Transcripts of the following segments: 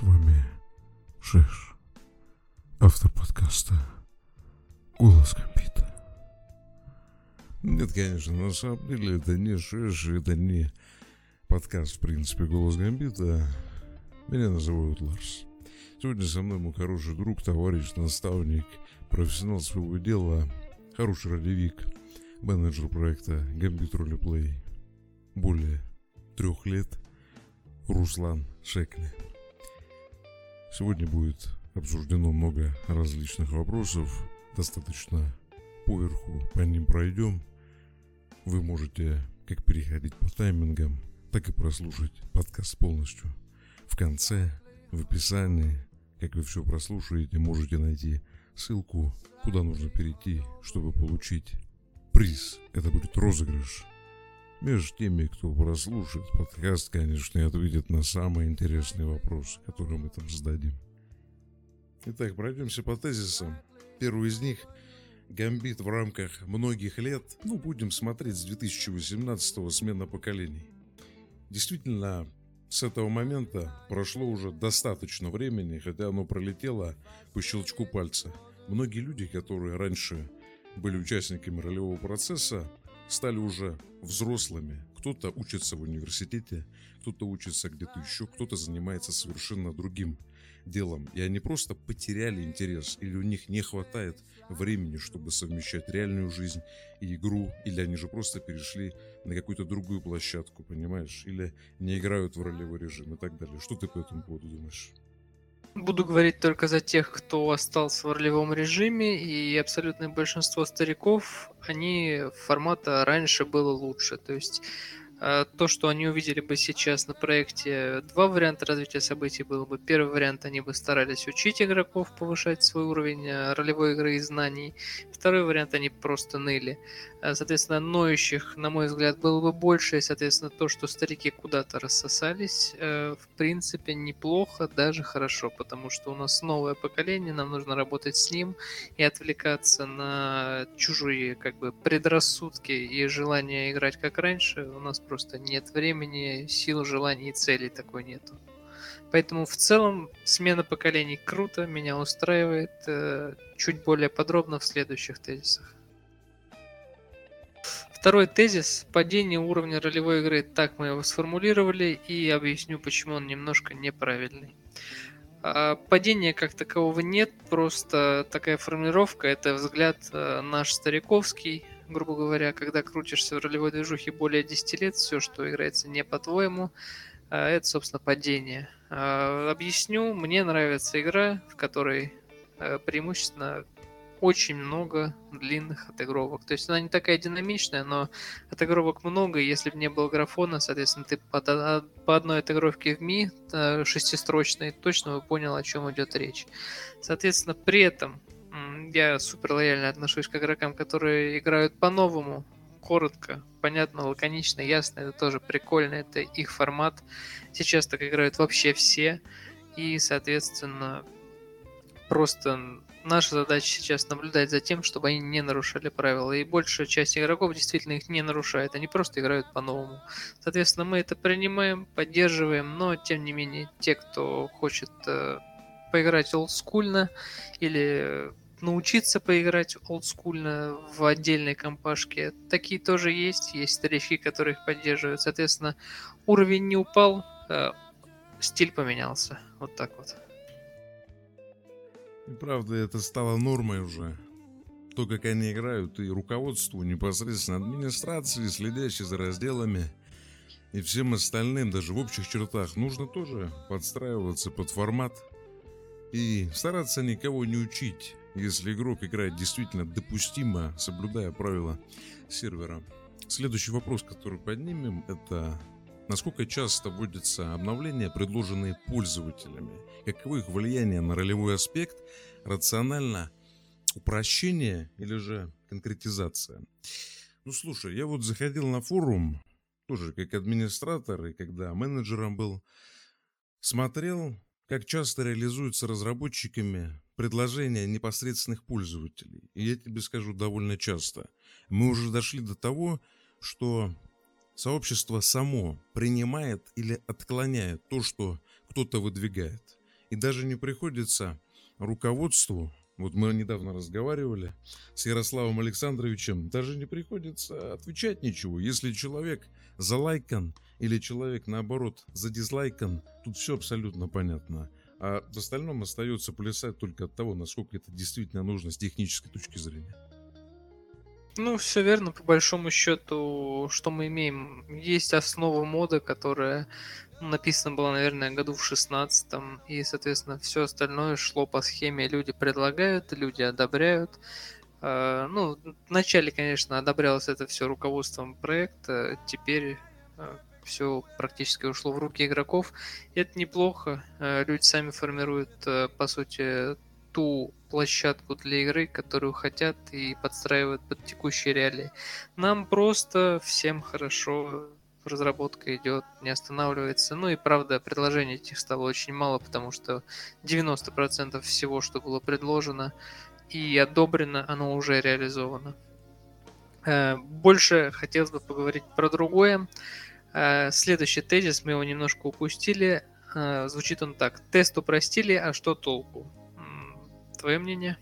С вами Шиш, автор подкаста «Голос компьютера». Нет, конечно, на самом деле это не Шиш, это не подкаст, в принципе, «Голос Гамбита». Меня называют Ларс. Сегодня со мной мой хороший друг, товарищ, наставник, профессионал своего дела, хороший радиовик, менеджер проекта Гамбит Ролеплей. Более трех лет Руслан Шекли. Сегодня будет обсуждено много различных вопросов, достаточно поверху по ним пройдем. Вы можете как переходить по таймингам, так и прослушать подкаст полностью. В конце, в описании, как вы все прослушаете, можете найти ссылку, куда нужно перейти, чтобы получить приз. Это будет розыгрыш между теми, кто прослушает подкаст, конечно, и ответит на самые интересные вопросы, которые мы там зададим. Итак, пройдемся по тезисам. Первый из них – гамбит в рамках многих лет. Ну, будем смотреть с 2018-го смена поколений. Действительно, с этого момента прошло уже достаточно времени, хотя оно пролетело по щелчку пальца. Многие люди, которые раньше были участниками ролевого процесса, стали уже взрослыми. Кто-то учится в университете, кто-то учится где-то еще, кто-то занимается совершенно другим делом. И они просто потеряли интерес, или у них не хватает времени, чтобы совмещать реальную жизнь и игру, или они же просто перешли на какую-то другую площадку, понимаешь, или не играют в ролевой режим и так далее. Что ты по этому поводу думаешь? Буду говорить только за тех, кто остался в ролевом режиме, и абсолютное большинство стариков, они формата раньше было лучше. То есть то, что они увидели бы сейчас на проекте, два варианта развития событий было бы. Первый вариант, они бы старались учить игроков, повышать свой уровень а, ролевой игры и знаний. Второй вариант, они просто ныли. А, соответственно, ноющих, на мой взгляд, было бы больше, и, соответственно, то, что старики куда-то рассосались, э, в принципе, неплохо, даже хорошо, потому что у нас новое поколение, нам нужно работать с ним и отвлекаться на чужие, как бы, предрассудки и желание играть как раньше у нас просто нет времени, сил, желаний и целей такой нету. Поэтому в целом смена поколений круто, меня устраивает. Э, чуть более подробно в следующих тезисах. Второй тезис – падение уровня ролевой игры. Так мы его сформулировали и объясню, почему он немножко неправильный. А, падения как такового нет, просто такая формулировка – это взгляд э, наш стариковский, грубо говоря, когда крутишься в ролевой движухе более 10 лет, все, что играется не по-твоему, а, это, собственно, падение. А, объясню, мне нравится игра, в которой э, преимущественно очень много длинных отыгровок. То есть она не такая динамичная, но отыгровок много. Если бы не было графона, соответственно, ты по, по одной отыгровке в Ми э, шестистрочной точно бы понял, о чем идет речь. Соответственно, при этом я супер лояльно отношусь к игрокам, которые играют по-новому, коротко, понятно, лаконично, ясно, это тоже прикольно, это их формат. Сейчас так играют вообще все, и, соответственно, просто наша задача сейчас наблюдать за тем, чтобы они не нарушали правила. И большая часть игроков действительно их не нарушает. Они просто играют по-новому. Соответственно, мы это принимаем, поддерживаем, но тем не менее, те, кто хочет э, поиграть олдскульно или научиться поиграть олдскульно в отдельной компашке. Такие тоже есть. Есть старички, которые их поддерживают. Соответственно, уровень не упал, а стиль поменялся. Вот так вот. И правда, это стало нормой уже. То, как они играют, и руководству непосредственно администрации, следящей за разделами, и всем остальным, даже в общих чертах, нужно тоже подстраиваться под формат и стараться никого не учить если игрок играет действительно допустимо, соблюдая правила сервера. Следующий вопрос, который поднимем, это насколько часто вводятся обновления, предложенные пользователями, каково их влияние на ролевой аспект, рационально упрощение или же конкретизация. Ну слушай, я вот заходил на форум, тоже как администратор и когда менеджером был, смотрел, как часто реализуются разработчиками предложения непосредственных пользователей. И я тебе скажу довольно часто. Мы уже дошли до того, что сообщество само принимает или отклоняет то, что кто-то выдвигает. И даже не приходится руководству, вот мы недавно разговаривали с Ярославом Александровичем, даже не приходится отвечать ничего. Если человек залайкан или человек, наоборот, задизлайкан, тут все абсолютно понятно. А в остальном остается плясать только от того, насколько это действительно нужно с технической точки зрения. Ну, все верно, по большому счету, что мы имеем. Есть основа мода, которая написана была, наверное, году в 16 и, соответственно, все остальное шло по схеме. Люди предлагают, люди одобряют. А, ну, вначале, конечно, одобрялось это все руководством проекта, теперь а, все практически ушло в руки игроков. И это неплохо. А, люди сами формируют, по сути, ту площадку для игры, которую хотят и подстраивают под текущие реалии. Нам просто всем хорошо, разработка идет, не останавливается. Ну и правда, предложений этих стало очень мало, потому что 90% всего, что было предложено и одобрено, оно уже реализовано. Э, больше хотелось бы поговорить про другое. Э, следующий тезис, мы его немножко упустили. Э, звучит он так. Тест упростили, а что толку? Твое мнение?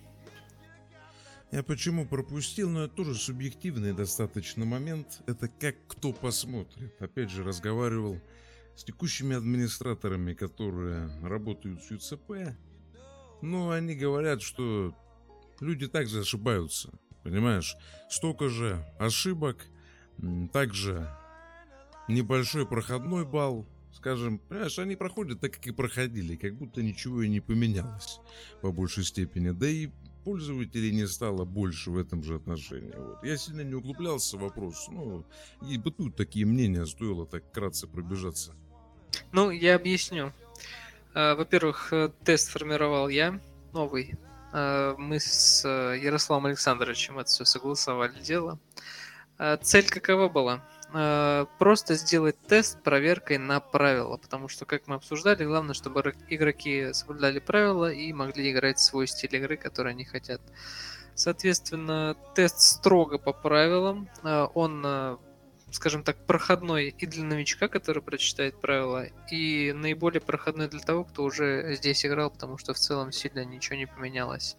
Я почему пропустил, но это тоже субъективный достаточно момент. Это как кто посмотрит. Опять же, разговаривал с текущими администраторами, которые работают с ЮЦП. Но они говорят, что люди также ошибаются. Понимаешь? Столько же ошибок, также небольшой проходной балл, скажем, понимаешь, они проходят так, как и проходили, как будто ничего и не поменялось по большей степени. Да и пользователей не стало больше в этом же отношении. Вот. Я сильно не углублялся в вопрос, ну, и бытуют такие мнения, стоило так кратко пробежаться. Ну, я объясню. А, во-первых, э, тест формировал я, новый. А, мы с э, Ярославом Александровичем это все согласовали дело. Цель какова была? Э, просто сделать тест проверкой на правила, потому что, как мы обсуждали, главное, чтобы игроки соблюдали правила и могли играть свой стиль игры, который они хотят. Соответственно, тест строго по правилам, э, он, э, скажем так, проходной и для новичка, который прочитает правила, и наиболее проходной для того, кто уже здесь играл, потому что в целом сильно ничего не поменялось.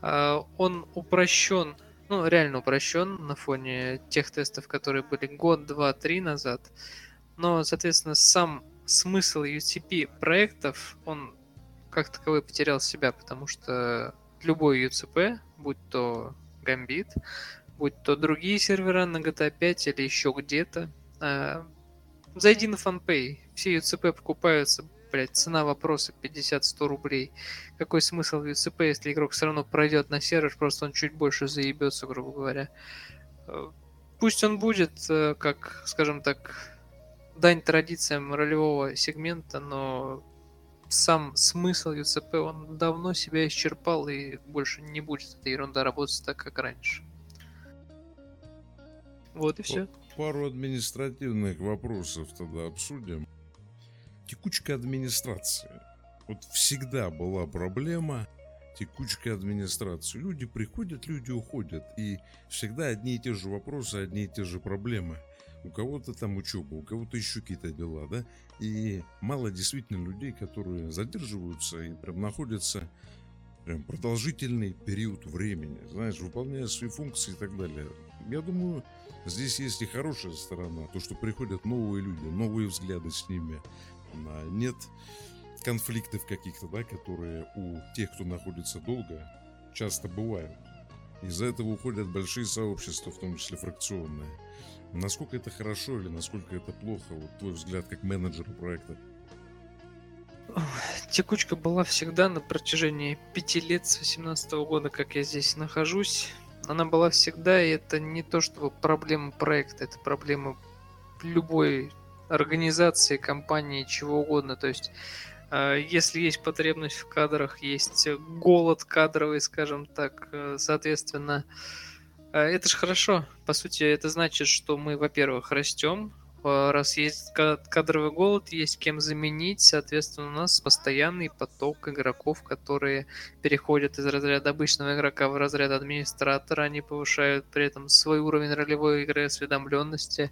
Он упрощен ну, реально упрощен на фоне тех тестов, которые были год, два, три назад. Но, соответственно, сам смысл UCP проектов, он как таковой потерял себя, потому что любой UCP, будь то Gambit, будь то другие сервера на GTA 5 или еще где-то, э, зайди на FunPay, все UCP покупаются блядь, цена вопроса 50-100 рублей. Какой смысл в UCP, если игрок все равно пройдет на сервер, просто он чуть больше заебется, грубо говоря. Э, пусть он будет, э, как, скажем так, дань традициям ролевого сегмента, но сам смысл UCP, он давно себя исчерпал и больше не будет эта ерунда работать так, как раньше. Вот и все. Пару административных вопросов тогда обсудим текучка администрации. Вот всегда была проблема текучка администрации. Люди приходят, люди уходят. И всегда одни и те же вопросы, одни и те же проблемы. У кого-то там учеба, у кого-то еще какие-то дела, да? И мало действительно людей, которые задерживаются и прям находятся прям продолжительный период времени, знаешь, выполняя свои функции и так далее. Я думаю, здесь есть и хорошая сторона, то, что приходят новые люди, новые взгляды с ними, нет конфликтов каких-то, да, которые у тех, кто находится долго, часто бывают. Из-за этого уходят большие сообщества, в том числе фракционные. Насколько это хорошо или насколько это плохо, вот твой взгляд как менеджера проекта? Текучка была всегда на протяжении пяти лет с 18 года, как я здесь нахожусь. Она была всегда, и это не то чтобы проблема проекта, это проблема любой организации, компании, чего угодно. То есть, э, если есть потребность в кадрах, есть голод кадровый, скажем так, э, соответственно, э, это же хорошо. По сути, это значит, что мы, во-первых, растем, раз есть кадровый голод, есть кем заменить, соответственно, у нас постоянный поток игроков, которые переходят из разряда обычного игрока в разряд администратора, они повышают при этом свой уровень ролевой игры осведомленности,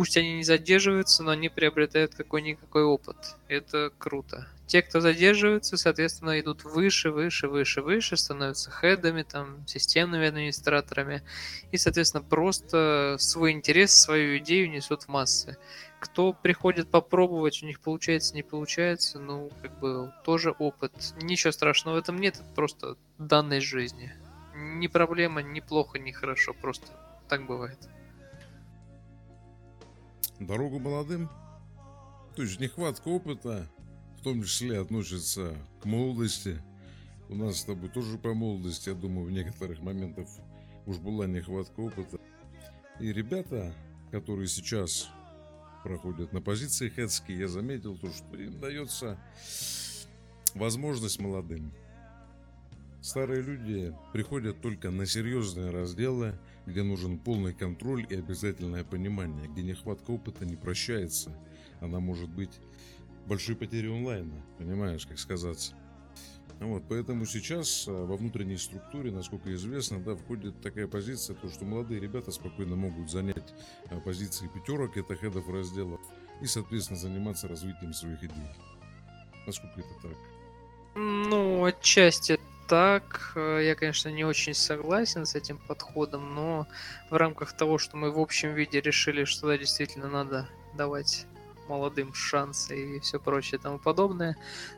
пусть они не задерживаются, но они приобретают какой-никакой опыт. Это круто. Те, кто задерживаются, соответственно, идут выше, выше, выше, выше, становятся хедами, там, системными администраторами. И, соответственно, просто свой интерес, свою идею несут в массы. Кто приходит попробовать, у них получается, не получается, ну, как бы, тоже опыт. Ничего страшного в этом нет, это просто данность жизни. Не проблема, не плохо, не хорошо, просто так бывает. Дорогу молодым? То есть нехватка опыта, в том числе относится к молодости. У нас с тобой тоже по молодости, я думаю, в некоторых моментах уж была нехватка опыта. И ребята, которые сейчас проходят на позиции хедские, я заметил то, что им дается возможность молодым. Старые люди приходят только на серьезные разделы, где нужен полный контроль и обязательное понимание, где нехватка опыта не прощается. Она может быть большой потерей онлайна, понимаешь, как сказаться. Вот, поэтому сейчас а, во внутренней структуре, насколько известно, да, входит такая позиция, то, что молодые ребята спокойно могут занять а, позиции пятерок, это хедов разделов, и, соответственно, заниматься развитием своих идей. Насколько это так? Ну, отчасти так. Э, я, конечно, не очень согласен с этим подходом, но в рамках того, что мы в общем виде решили, что да, действительно надо давать молодым шансы и все прочее и тому подобное.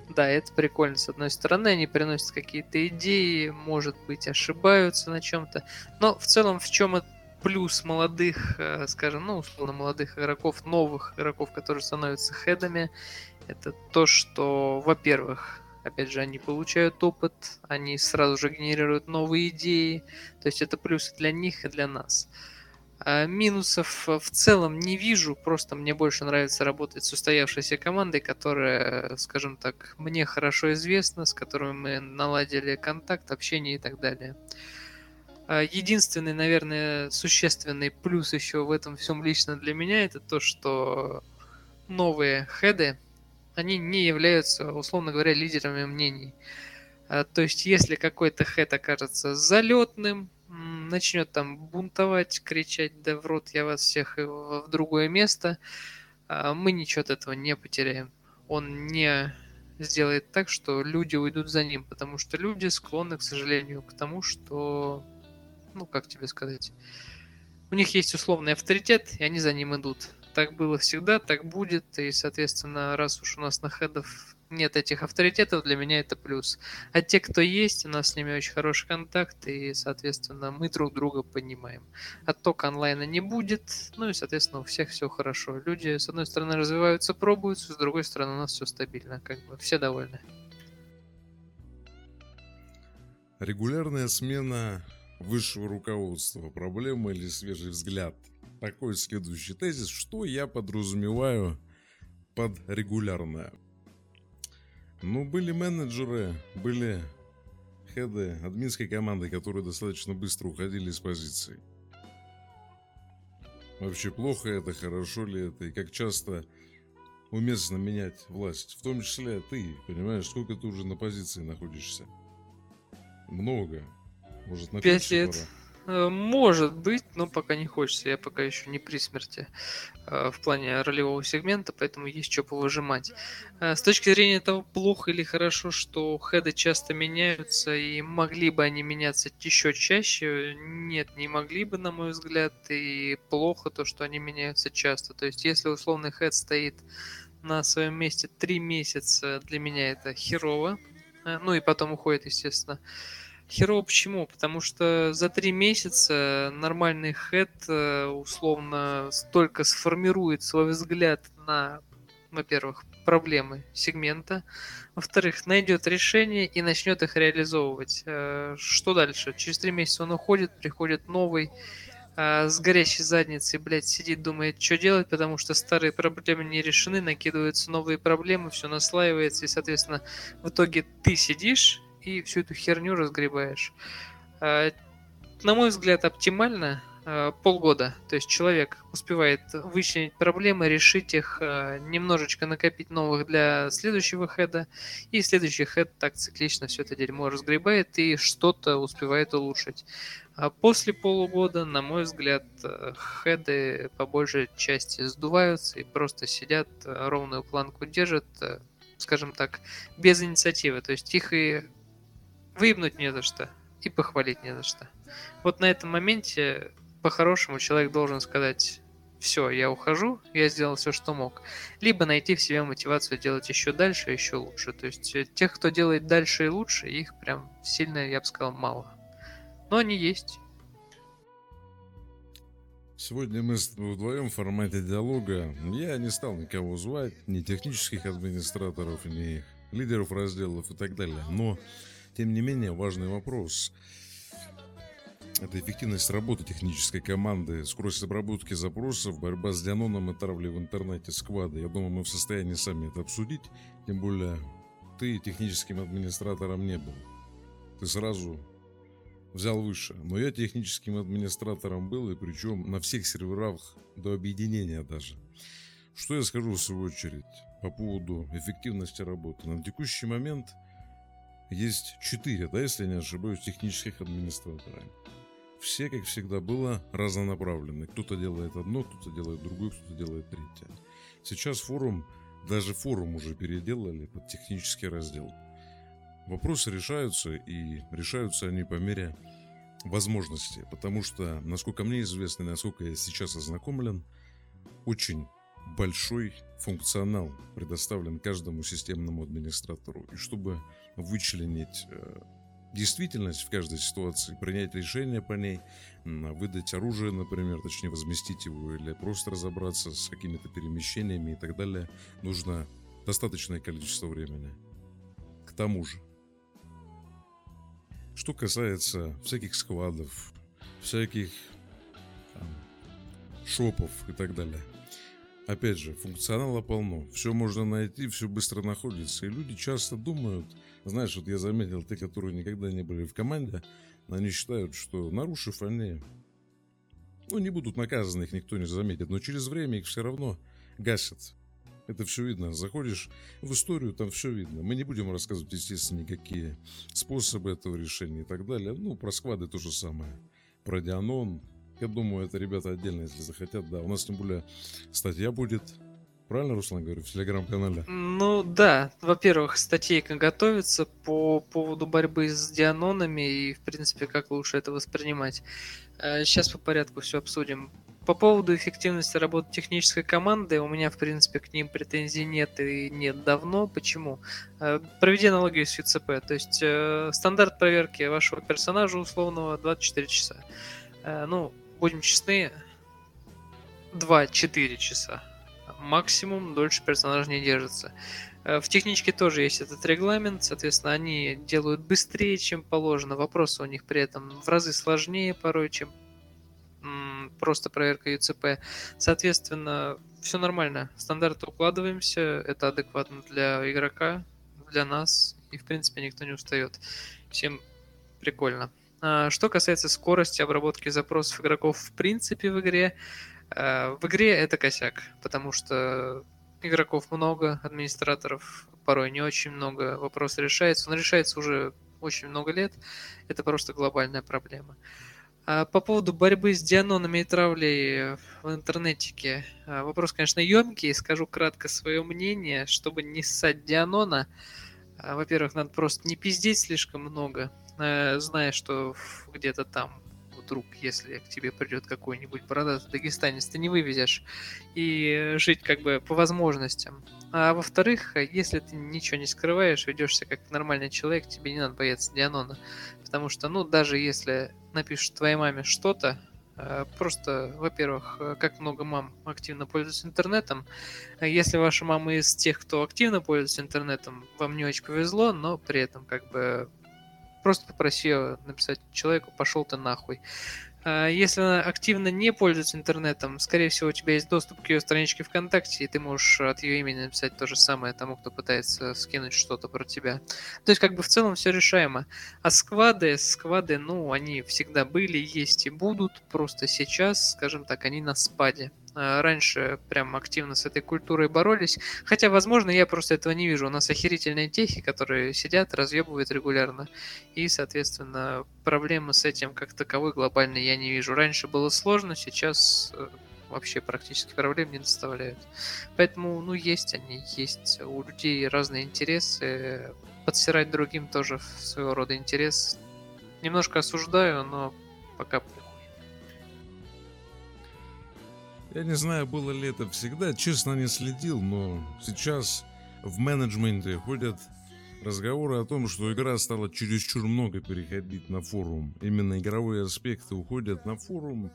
Да, это прикольно. С одной стороны, они приносят какие-то идеи, может быть, ошибаются на чем-то. Но в целом, в чем это плюс молодых, э, скажем, ну, условно, молодых игроков, новых игроков, которые становятся хедами, это то, что, во-первых, опять же, они получают опыт, они сразу же генерируют новые идеи, то есть это плюсы для них и для нас. А минусов в целом не вижу, просто мне больше нравится работать с устоявшейся командой, которая, скажем так, мне хорошо известна, с которой мы наладили контакт, общение и так далее. А единственный, наверное, существенный плюс еще в этом всем лично для меня, это то, что новые хеды, они не являются, условно говоря, лидерами мнений. А, то есть, если какой-то хед окажется залетным, начнет там бунтовать, кричать, да в рот я вас всех в другое место, а, мы ничего от этого не потеряем. Он не сделает так, что люди уйдут за ним, потому что люди склонны, к сожалению, к тому, что, ну, как тебе сказать, у них есть условный авторитет, и они за ним идут. Так было всегда, так будет, и, соответственно, раз уж у нас на хедов нет этих авторитетов, для меня это плюс. А те, кто есть, у нас с ними очень хороший контакт, и, соответственно, мы друг друга понимаем. Оттока онлайна не будет, ну и, соответственно, у всех все хорошо. Люди, с одной стороны, развиваются, пробуются, с другой стороны, у нас все стабильно, как бы все довольны. Регулярная смена высшего руководства. Проблема или свежий взгляд? Такой следующий тезис. Что я подразумеваю под регулярное? Ну, были менеджеры, были хеды админской команды, которые достаточно быстро уходили с позиций. Вообще плохо это, хорошо ли это, и как часто уместно менять власть. В том числе ты, понимаешь, сколько ты уже на позиции находишься? Много. Может, на пять лет. Пора. Э, может быть, но пока не хочется. Я пока еще не при смерти э, в плане ролевого сегмента, поэтому есть что повыжимать. Э, с точки зрения того, плохо или хорошо, что хеды часто меняются, и могли бы они меняться еще чаще, нет, не могли бы, на мой взгляд, и плохо то, что они меняются часто. То есть, если условный хед стоит на своем месте три месяца, для меня это херово. Ну и потом уходит, естественно. Херово почему? Потому что за три месяца нормальный хед э, условно столько сформирует свой взгляд на, во-первых, проблемы сегмента, во-вторых, найдет решение и начнет их реализовывать. Э, что дальше? Через три месяца он уходит, приходит новый, э, с горящей задницей, блядь, сидит, думает, что делать, потому что старые проблемы не решены, накидываются новые проблемы, все наслаивается, и, соответственно, в итоге ты сидишь и всю эту херню разгребаешь. А, на мой взгляд, оптимально э, полгода. То есть человек успевает вычленить проблемы, решить их, э, немножечко накопить новых для следующего хеда, и следующий хед так циклично все это дерьмо разгребает и что-то успевает улучшить. А после полугода, на мой взгляд, э, хеды по большей части сдуваются и просто сидят, ровную планку держат, скажем так, без инициативы. То есть их и выебнуть не за что, и похвалить не за что. Вот на этом моменте по-хорошему человек должен сказать, все, я ухожу, я сделал все, что мог. Либо найти в себе мотивацию делать еще дальше, еще лучше. То есть э, тех, кто делает дальше и лучше, их прям сильно, я бы сказал, мало. Но они есть. Сегодня мы вдвоем в формате диалога. Я не стал никого звать, ни технических администраторов, ни лидеров разделов и так далее. Но, тем не менее, важный вопрос – это эффективность работы технической команды, скорость обработки запросов, борьба с Дианоном и травлей в интернете, сквады. Я думаю, мы в состоянии сами это обсудить. Тем более, ты техническим администратором не был. Ты сразу взял выше. Но я техническим администратором был, и причем на всех серверах до объединения даже. Что я скажу в свою очередь по поводу эффективности работы? На текущий момент есть четыре, да, если не ошибаюсь, технических администратора все, как всегда, было разнонаправлены. Кто-то делает одно, кто-то делает другое, кто-то делает третье. Сейчас форум, даже форум уже переделали под технический раздел. Вопросы решаются, и решаются они по мере возможности, потому что, насколько мне известно, насколько я сейчас ознакомлен, очень большой функционал предоставлен каждому системному администратору. И чтобы вычленить э, действительность в каждой ситуации, принять решение по ней, выдать оружие, например, точнее возместить его, или просто разобраться с какими-то перемещениями и так далее, нужно достаточное количество времени. К тому же, что касается всяких складов, всяких там, шопов и так далее. Опять же, функционала полно. Все можно найти, все быстро находится. И люди часто думают, знаешь, вот я заметил, те, которые никогда не были в команде, они считают, что нарушив они, ну, не будут наказаны, их никто не заметит, но через время их все равно гасят. Это все видно. Заходишь в историю, там все видно. Мы не будем рассказывать, естественно, никакие способы этого решения и так далее. Ну, про сквады то же самое. Про Дианон. Я думаю, это ребята отдельно, если захотят. Да, у нас тем более статья будет Правильно, Руслан, говорю, в телеграм-канале? Ну да, во-первых, статейка готовится по поводу борьбы с дианонами и, в принципе, как лучше это воспринимать. Сейчас э, по порядку все обсудим. По поводу эффективности работы технической команды, у меня, в принципе, к ним претензий нет и нет давно. Почему? Э, проведи аналогию с ЮЦП. То есть э, стандарт проверки вашего персонажа условного 24 часа. Ну, будем честны, 2-4 часа максимум дольше персонаж не держится. Э, в техничке тоже есть этот регламент, соответственно, они делают быстрее, чем положено. Вопросы у них при этом в разы сложнее порой, чем просто проверка ЮЦП. Соответственно, все нормально. Стандарты укладываемся, это адекватно для игрока, для нас, и в принципе никто не устает. Всем прикольно. А, что касается скорости обработки запросов игроков в принципе в игре, Э, в игре это косяк, потому что игроков много, администраторов порой не очень много, вопрос решается. Он решается уже очень много лет, это просто глобальная проблема. А по поводу борьбы с дианонами и травлей в интернетике, вопрос, конечно, емкий, скажу кратко свое мнение, чтобы не ссать дианона. Э, во-первых, надо просто не пиздеть слишком много, зная, что где-то там вдруг, если к тебе придет какой-нибудь бородатый дагестанец, ты не вывезешь. И жить как бы по возможностям. А во-вторых, если ты ничего не скрываешь, ведешься как нормальный человек, тебе не надо бояться Дианона. Потому что, ну, даже если напишут твоей маме что-то, э, Просто, во-первых, э, как много мам активно пользуются интернетом. Если ваша мама из тех, кто активно пользуется интернетом, вам не очень повезло, но при этом как бы Просто попроси написать человеку, пошел ты нахуй. А если она активно не пользуется интернетом, скорее всего, у тебя есть доступ к ее страничке ВКонтакте, и ты можешь от ее имени написать то же самое тому, кто пытается скинуть что-то про тебя. То есть, как бы в целом все решаемо. А сквады, сквады, ну, они всегда были, есть и будут, просто сейчас, скажем так, они на спаде. А, раньше прям активно с этой культурой боролись. Хотя, возможно, я просто этого не вижу. У нас охерительные техи, которые сидят, разъебывают регулярно. И, соответственно, проблемы с этим как таковой глобальной я не вижу. Раньше было сложно, сейчас э, вообще практически проблем не доставляют. Поэтому, ну, есть они, есть у людей разные интересы. Подсирать другим тоже своего рода интерес. Немножко осуждаю, но пока Я не знаю, было ли это всегда, честно не следил, но сейчас в менеджменте ходят разговоры о том, что игра стала чересчур много переходить на форум. Именно игровые аспекты уходят на форум.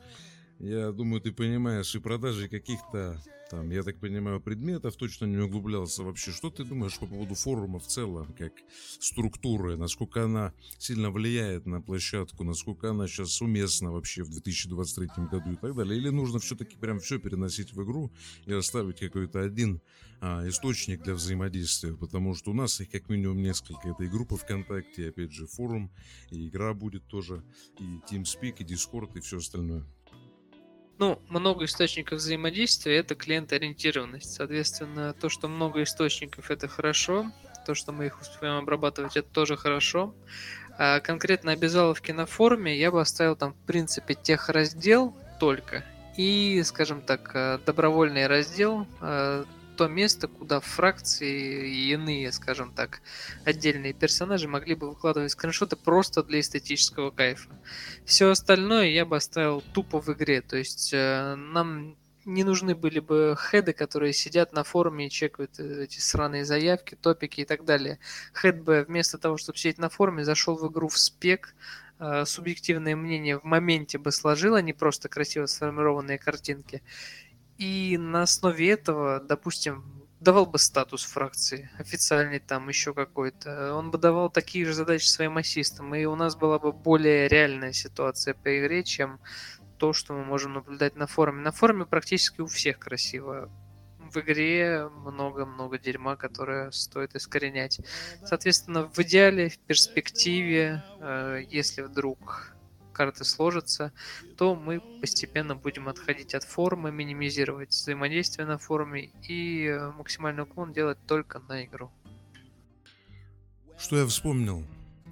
Я думаю, ты понимаешь, и продажи каких-то там, я так понимаю, предметов точно не углублялся вообще. Что ты думаешь по поводу форума в целом, как структуры, насколько она сильно влияет на площадку, насколько она сейчас уместна вообще в 2023 году и так далее? Или нужно все-таки прям все переносить в игру и оставить какой-то один а, источник для взаимодействия? Потому что у нас их как минимум несколько. Это и группа ВКонтакте, опять же форум, и игра будет тоже, и TeamSpeak, и Discord, и все остальное. Ну, много источников взаимодействия – это клиент-ориентированность. Соответственно, то, что много источников – это хорошо. То, что мы их успеваем обрабатывать, это тоже хорошо. А конкретно обязаловки на форуме я бы оставил там, в принципе, тех раздел только. И, скажем так, э, добровольный раздел э, то место, куда фракции и иные, скажем так, отдельные персонажи могли бы выкладывать скриншоты просто для эстетического кайфа. Все остальное я бы оставил тупо в игре, то есть э, нам не нужны были бы хеды, которые сидят на форуме и чекают э, эти сраные заявки, топики и так далее. Хед бы вместо того, чтобы сидеть на форуме, зашел в игру в спек, э, субъективное мнение в моменте бы сложил, а не просто красиво сформированные картинки. И на основе этого, допустим, давал бы статус фракции, официальный там еще какой-то. Он бы давал такие же задачи своим ассистам, и у нас была бы более реальная ситуация по игре, чем то, что мы можем наблюдать на форуме. На форуме практически у всех красиво. В игре много-много дерьма, которое стоит искоренять. Соответственно, в идеале, в перспективе, э, если вдруг карты сложатся, то мы постепенно будем отходить от формы, минимизировать взаимодействие на форуме и э, максимальный уклон делать только на игру. Что я вспомнил?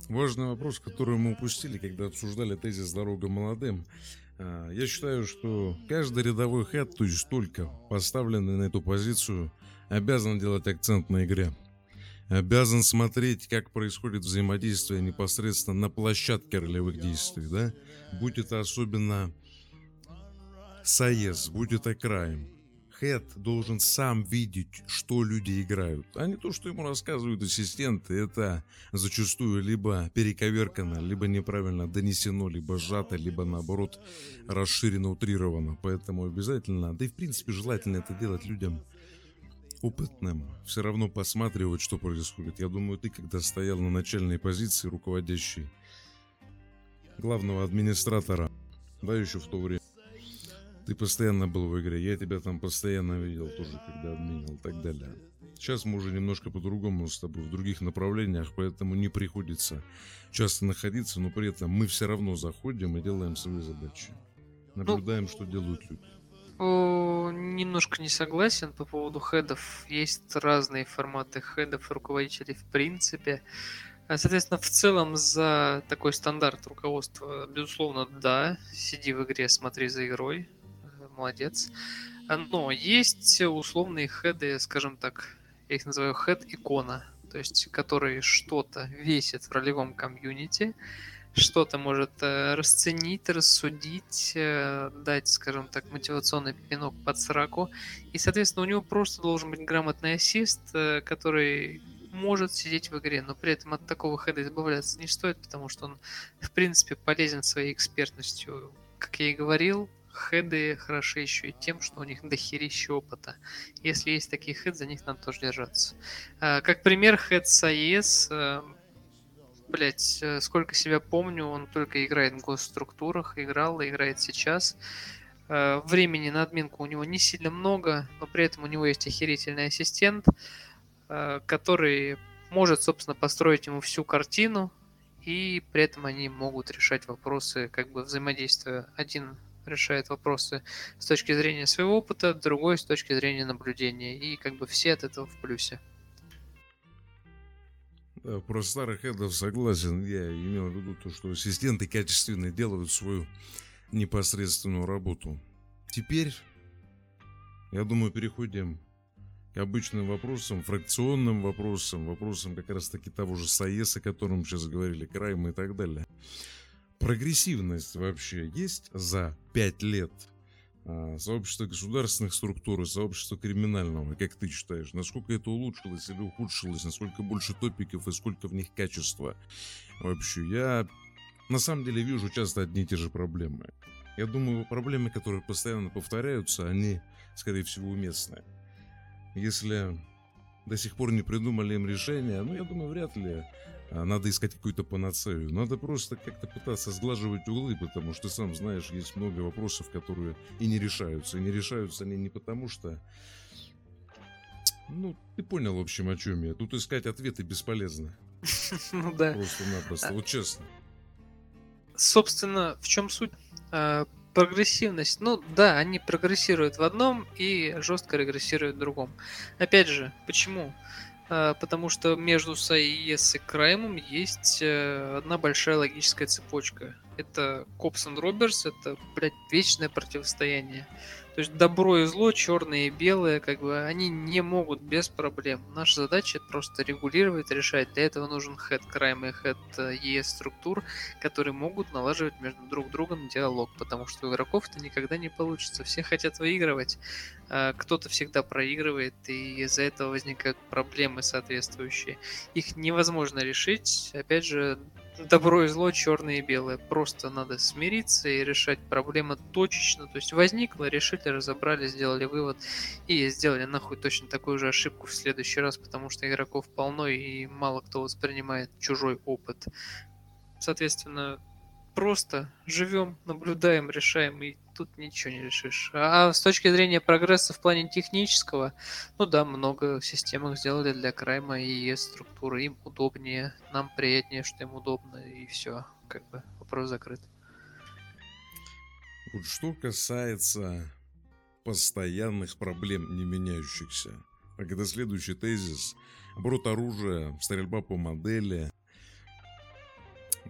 Важный вопрос, который мы упустили, когда обсуждали тезис «Дорога молодым». А, я считаю, что каждый рядовой хэт, то есть только поставленный на эту позицию, обязан делать акцент на игре обязан смотреть, как происходит взаимодействие непосредственно на площадке ролевых действий, да? Будь это особенно Саез, будь это Крайм. Хэт должен сам видеть, что люди играют, а не то, что ему рассказывают ассистенты. Это зачастую либо перековеркано, либо неправильно донесено, либо сжато, либо наоборот расширено, утрировано. Поэтому обязательно, да и в принципе желательно это делать людям опытным все равно посматривать, что происходит. Я думаю, ты, когда стоял на начальной позиции руководящей главного администратора, да, еще в то время, ты постоянно был в игре, я тебя там постоянно видел тоже, когда админил и так далее. Сейчас мы уже немножко по-другому с тобой в других направлениях, поэтому не приходится часто находиться, но при этом мы все равно заходим и делаем свои задачи. Наблюдаем, ну, что делают люди. Немножко не согласен по поводу хедов. Есть разные форматы хедов руководителей в принципе. А, соответственно, в целом за такой стандарт руководства, безусловно, да, сиди в игре, смотри за игрой, э, молодец. А, но есть условные хеды, скажем так, я их называю хед-икона, то есть которые что-то весят в ролевом комьюнити, что-то может э, расценить, рассудить, э, дать, скажем так, мотивационный пинок под сраку. И, соответственно, у него просто должен быть грамотный ассист, э, который может сидеть в игре, но при этом от такого хеда избавляться не стоит, потому что он, в принципе, полезен своей экспертностью. Как я и говорил, хеды хороши еще и тем, что у них дохерища опыта. Если есть такие хеды, за них надо тоже держаться. Как пример, хед с блядь, э, сколько себя помню, он только играет в госструктурах, играл и играет сейчас. Э, времени на админку у него не сильно много, но при этом у него есть охерительный ассистент, э, который может, собственно, построить ему всю картину, и при этом они могут решать вопросы, как бы взаимодействия. Один решает вопросы с точки зрения своего опыта, другой с точки зрения наблюдения, и как бы все от этого в плюсе. Да, про старых хедов согласен. Я имел в виду то, что ассистенты качественно делают свою непосредственную работу. Теперь, я думаю, переходим к обычным вопросам, фракционным вопросам, вопросам как раз таки того же САЕС, о котором сейчас говорили, Крайма и так далее. Прогрессивность вообще есть за пять лет сообщество государственных структур и сообщество криминального, как ты считаешь, насколько это улучшилось или ухудшилось, насколько больше топиков и сколько в них качества? Вообще, я на самом деле вижу часто одни и те же проблемы. Я думаю, проблемы, которые постоянно повторяются, они, скорее всего, уместны. Если до сих пор не придумали им решение, ну, я думаю, вряд ли надо искать какую-то панацею. Надо просто как-то пытаться сглаживать углы, потому что, сам знаешь, есть много вопросов, которые и не решаются. И не решаются они не потому, что... Ну, ты понял, в общем, о чем я. Тут искать ответы бесполезно. Ну да. Просто-напросто, вот честно собственно, в чем суть? А, прогрессивность. Ну да, они прогрессируют в одном и жестко регрессируют в другом. Опять же, почему? А, потому что между САИС и Краймом есть э, одна большая логическая цепочка. Это Копс и Роберс, это, блядь, вечное противостояние. То есть добро и зло, черное и белое, как бы они не могут без проблем. Наша задача это просто регулировать, решать. Для этого нужен head crime и head ES структур, которые могут налаживать между друг другом диалог, потому что у игроков это никогда не получится. Все хотят выигрывать, а кто-то всегда проигрывает, и из-за этого возникают проблемы соответствующие. Их невозможно решить, опять же, добро и зло, черное и белое. Просто надо смириться и решать проблемы точечно. То есть возникло, решили, разобрали, сделали вывод и сделали нахуй точно такую же ошибку в следующий раз, потому что игроков полно и мало кто воспринимает чужой опыт. Соответственно, просто живем, наблюдаем, решаем, и тут ничего не решишь. А с точки зрения прогресса в плане технического, ну да, много в системах сделали для Крайма и структуры. Им удобнее, нам приятнее, что им удобно, и все, как бы вопрос закрыт. Вот что касается постоянных проблем, не меняющихся. Так это следующий тезис. Оборот оружия, стрельба по модели,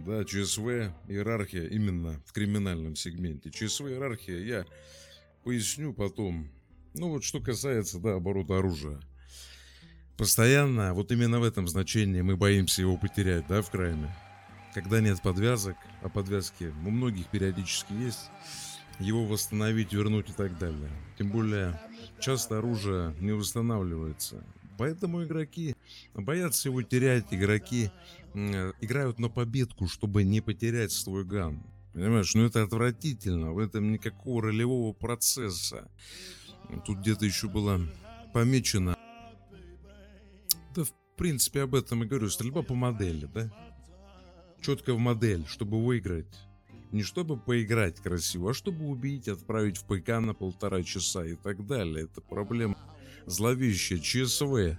да, ЧСВ, иерархия именно в криминальном сегменте. ЧСВ, иерархия, я поясню потом. Ну вот что касается, да, оборота оружия. Постоянно, вот именно в этом значении мы боимся его потерять, да, в крайме. Когда нет подвязок, а подвязки у многих периодически есть, его восстановить, вернуть и так далее. Тем более, часто оружие не восстанавливается. Поэтому игроки боятся его терять, игроки играют на победку, чтобы не потерять свой ган. Понимаешь, ну это отвратительно, в этом никакого ролевого процесса. Тут где-то еще было помечено. Да, в принципе, об этом и говорю. Стрельба по модели, да? Четко в модель, чтобы выиграть. Не чтобы поиграть красиво, а чтобы убить, отправить в ПК на полтора часа и так далее. Это проблема зловещая ЧСВ.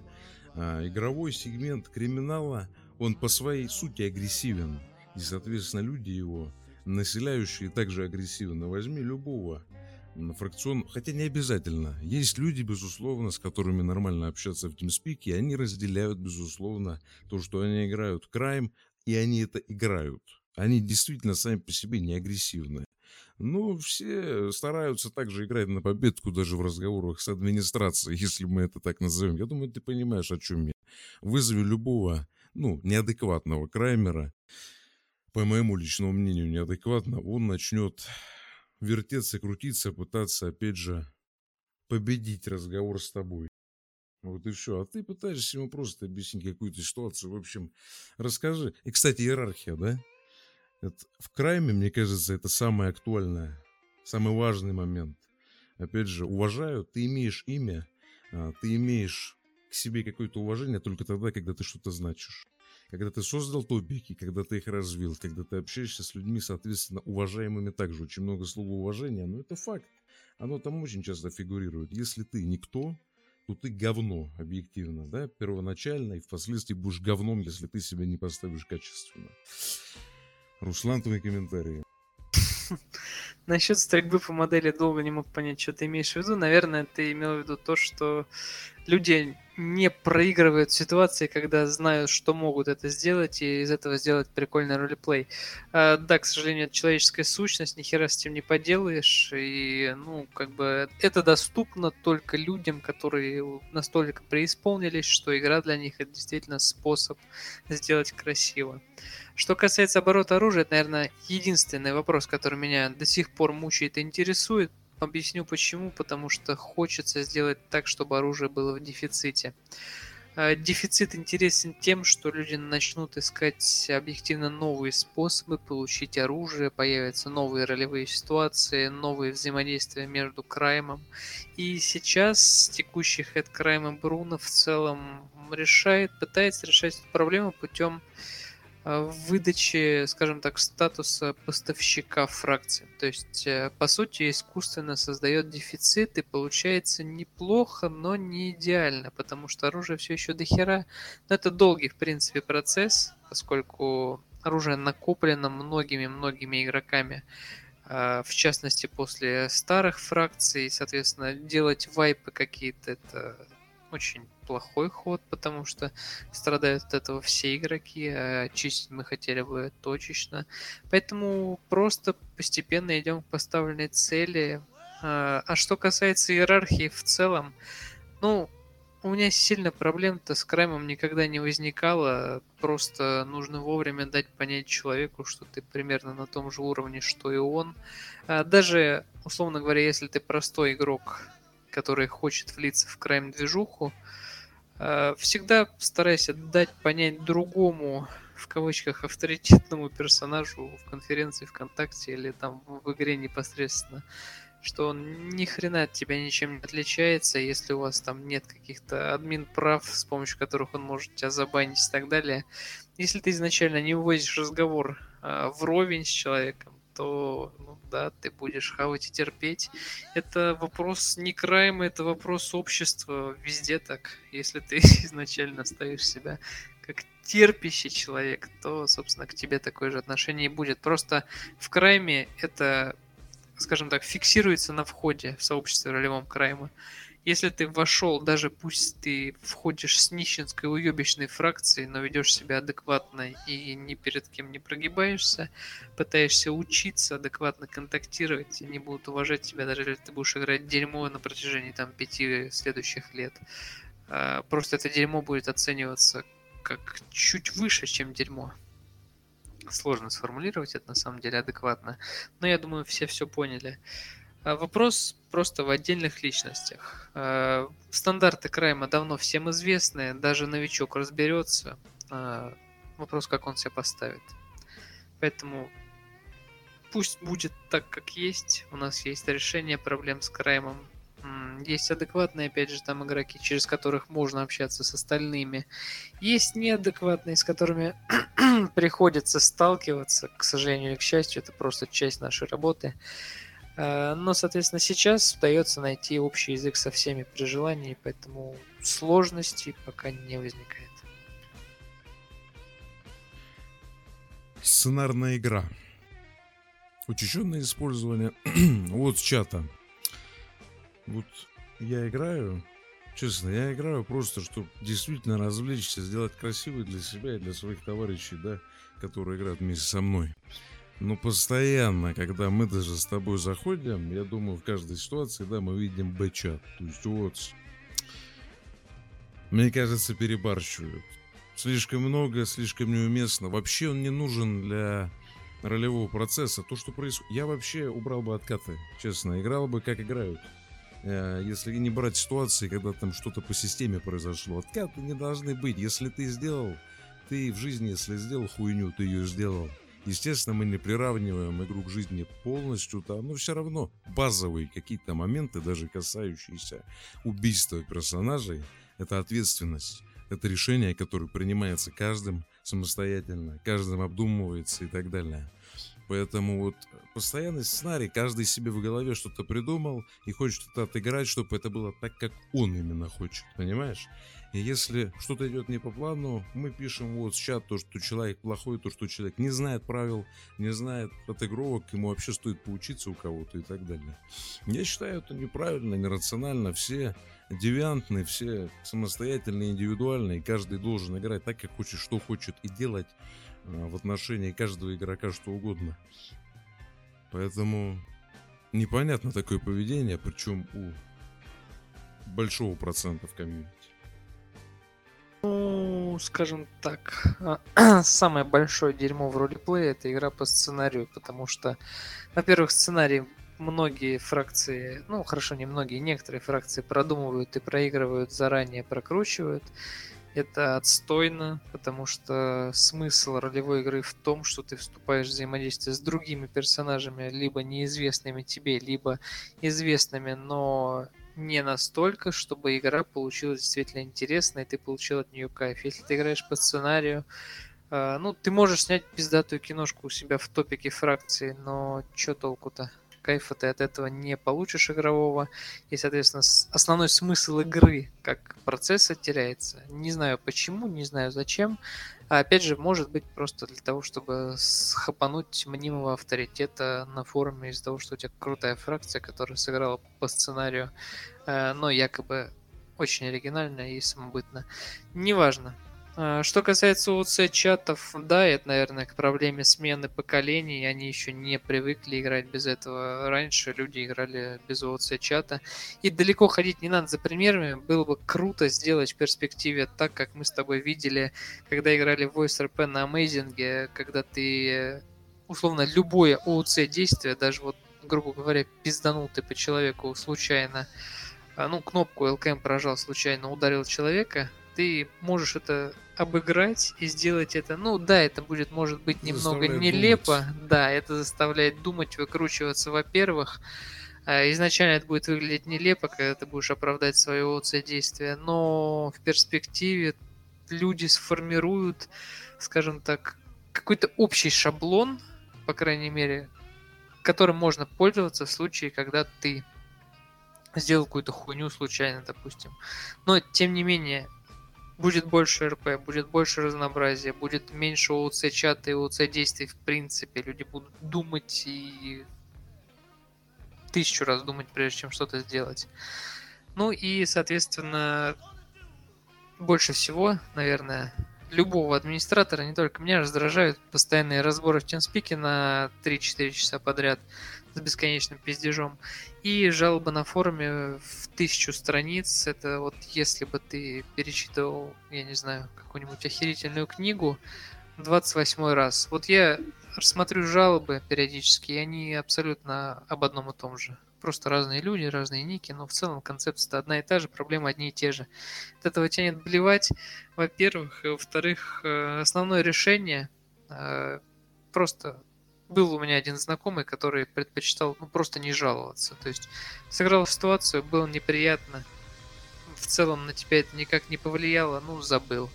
А, игровой сегмент криминала, он по своей сути агрессивен. И, соответственно, люди его, населяющие также агрессивно. Возьми любого фракцион, хотя не обязательно. Есть люди, безусловно, с которыми нормально общаться в TeamSpeak, и они разделяют, безусловно, то, что они играют крайм, и они это играют. Они действительно сами по себе не агрессивны. Но все стараются также играть на победку даже в разговорах с администрацией, если мы это так назовем. Я думаю, ты понимаешь, о чем я. Вызови любого, ну, неадекватного краймера, по моему личному мнению, неадекватно, он начнет вертеться, крутиться, пытаться, опять же, победить разговор с тобой. Вот и все. А ты пытаешься ему просто объяснить какую-то ситуацию. В общем, расскажи. И, кстати, иерархия, да? Это, в крайме, мне кажется, это самое актуальное, самый важный момент. Опять же, уважаю, ты имеешь имя, а, ты имеешь к себе какое-то уважение только тогда, когда ты что-то значишь. Когда ты создал топики, когда ты их развил, когда ты общаешься с людьми, соответственно, уважаемыми также. Очень много слова уважения, но это факт. Оно там очень часто фигурирует. Если ты никто, то ты говно, объективно, да, первоначально, и впоследствии будешь говном, если ты себя не поставишь качественно. Руслан, твои комментарии. Насчет стрельбы по модели долго не мог понять, что ты имеешь в виду. Наверное, ты имел в виду то, что люди не проигрывают ситуации, когда знают, что могут это сделать, и из этого сделать прикольный ролеплей. А, да, к сожалению, это человеческая сущность, ни хера с этим не поделаешь, и, ну, как бы, это доступно только людям, которые настолько преисполнились, что игра для них это действительно способ сделать красиво. Что касается оборота оружия, это, наверное, единственный вопрос, который меня до сих пор мучает и интересует, Объясню почему. Потому что хочется сделать так, чтобы оружие было в дефиците. А, дефицит интересен тем, что люди начнут искать объективно новые способы получить оружие, появятся новые ролевые ситуации, новые взаимодействия между Краймом. И сейчас текущий хед Крайма Бруно в целом решает, пытается решать эту проблему путем Э, в выдаче, скажем так, статуса поставщика фракции. То есть, э, по сути, искусственно создает дефицит и получается неплохо, но не идеально, потому что оружие все еще дохера. Но это долгий, в принципе, процесс, поскольку оружие накоплено многими-многими игроками э, в частности, после старых фракций, соответственно, делать вайпы какие-то, это очень плохой ход, потому что страдают от этого все игроки, а чистить мы хотели бы точечно. Поэтому просто постепенно идем к поставленной цели. А, а что касается иерархии в целом, ну, у меня сильно проблем-то с Краймом никогда не возникало. Просто нужно вовремя дать понять человеку, что ты примерно на том же уровне, что и он. А даже, условно говоря, если ты простой игрок, который хочет влиться в крайм-движуху, э, всегда старайся дать понять другому, в кавычках, авторитетному персонажу в конференции ВКонтакте или там в игре непосредственно, что он ни хрена от тебя ничем не отличается, если у вас там нет каких-то админ прав, с помощью которых он может тебя забанить и так далее. Если ты изначально не вводишь разговор э, вровень с человеком, то ну, да, ты будешь хавать и терпеть. Это вопрос не крайма, это вопрос общества. Везде так. Если ты изначально ставишь себя как терпящий человек, то, собственно, к тебе такое же отношение и будет. Просто в крайме это, скажем так, фиксируется на входе в сообщество ролевом крайма. Если ты вошел, даже пусть ты входишь с нищенской уебищной фракцией, но ведешь себя адекватно и ни перед кем не прогибаешься, пытаешься учиться, адекватно контактировать, и не будут уважать тебя, даже если ты будешь играть дерьмо на протяжении там пяти следующих лет. А, просто это дерьмо будет оцениваться как чуть выше, чем дерьмо. Сложно сформулировать это на самом деле адекватно, но я думаю, все все поняли. А, вопрос просто в отдельных личностях. А, стандарты Крайма давно всем известны, даже новичок разберется. А, вопрос, как он себя поставит. Поэтому пусть будет так, как есть. У нас есть решение проблем с Краймом. Есть адекватные, опять же, там игроки, через которых можно общаться с остальными. Есть неадекватные, с которыми приходится сталкиваться. К сожалению и к счастью, это просто часть нашей работы. Э, но, соответственно, сейчас удается найти общий язык со всеми при желании, поэтому сложностей пока не возникает. Сценарная игра. Учащенное использование вот чата. Вот я играю, честно, я играю просто, чтобы действительно развлечься, сделать красивый для себя и для своих товарищей, да, которые играют вместе со мной. Ну, постоянно, когда мы даже с тобой заходим, я думаю, в каждой ситуации, да, мы видим бэчат. То есть вот, мне кажется, перебарщивают. Слишком много, слишком неуместно. Вообще он не нужен для ролевого процесса. То, что происходит... Я вообще убрал бы откаты, честно. Играл бы, как играют. Э, если не брать ситуации, когда там что-то по системе произошло. Откаты не должны быть. Если ты сделал, ты в жизни, если сделал хуйню, ты ее сделал. Естественно, мы не приравниваем игру к жизни полностью, там, но все равно базовые какие-то моменты, даже касающиеся убийства персонажей, это ответственность. Это решение, которое принимается каждым самостоятельно, каждым обдумывается и так далее. Поэтому вот постоянный сценарий, каждый себе в голове что-то придумал и хочет это отыграть, чтобы это было так, как он именно хочет, понимаешь? Если что-то идет не по плану, мы пишем вот в чат то, что человек плохой, то, что человек не знает правил, не знает отыгровок, ему вообще стоит поучиться у кого-то и так далее. Я считаю это неправильно, нерационально. Все девиантные, все самостоятельные, индивидуальные. Каждый должен играть так, как хочет, что хочет, и делать э, в отношении каждого игрока что угодно. Поэтому непонятно такое поведение, причем у большого процента в комьюнити. Ну, скажем так, а, самое большое дерьмо в ролеплее это игра по сценарию, потому что, во-первых, сценарий многие фракции, ну хорошо, не многие, некоторые фракции продумывают и проигрывают заранее, прокручивают. Это отстойно, потому что смысл ролевой игры в том, что ты вступаешь в взаимодействие с другими персонажами, либо неизвестными тебе, либо известными, но не настолько, чтобы игра получилась действительно интересной, и ты получил от нее кайф. Если ты играешь по сценарию, э, ну, ты можешь снять пиздатую киношку у себя в топике фракции, но чё толку-то? кайфа ты от этого не получишь игрового. И, соответственно, основной смысл игры как процесса теряется. Не знаю почему, не знаю зачем. А опять же, может быть просто для того, чтобы схапануть мнимого авторитета на форуме из-за того, что у тебя крутая фракция, которая сыграла по сценарию, э, но якобы очень оригинально и самобытно. Неважно. А, что касается ОЦ-чатов, да, это, наверное, к проблеме смены поколений. Они еще не привыкли играть без этого. Раньше люди играли без ОЦ-чата. И далеко ходить не надо за примерами. Было бы круто сделать в перспективе так, как мы с тобой видели, когда играли в Voice RP на Amazing, когда ты, условно, любое ОЦ-действие, даже вот, грубо говоря, пизданул ты по человеку случайно, а, ну, кнопку LKM прожал случайно, ударил человека, ты можешь это обыграть и сделать это. Ну да, это будет, может быть, немного заставляет нелепо. Думать. Да, это заставляет думать, выкручиваться, во-первых. А, изначально это будет выглядеть нелепо, когда ты будешь оправдать свое ОЦ действие, но в перспективе люди сформируют, скажем так, какой-то общий шаблон, по крайней мере, которым можно пользоваться в случае, когда ты сделал какую-то хуйню случайно, допустим. Но, тем не менее, будет больше РП, будет больше разнообразия, будет меньше ОЦ чата и ОЦ действий в принципе. Люди будут думать и тысячу раз думать, прежде чем что-то сделать. Ну и, соответственно, больше всего, наверное, любого администратора, не только меня, раздражают постоянные разборы в TeamSpeak на 3-4 часа подряд с бесконечным пиздежом. И жалоба на форуме в тысячу страниц. Это вот если бы ты перечитывал, я не знаю, какую-нибудь охерительную книгу 28 раз. Вот я рассмотрю жалобы периодически, и они абсолютно об одном и том же. Просто разные люди, разные ники, но в целом концепция одна и та же, проблемы одни и те же. От этого тянет блевать, во-первых. Во-вторых, э, основное решение э, просто был у меня один знакомый, который предпочитал ну, просто не жаловаться. То есть сыграл в ситуацию, было неприятно. В целом на тебя это никак не повлияло, ну, забыл.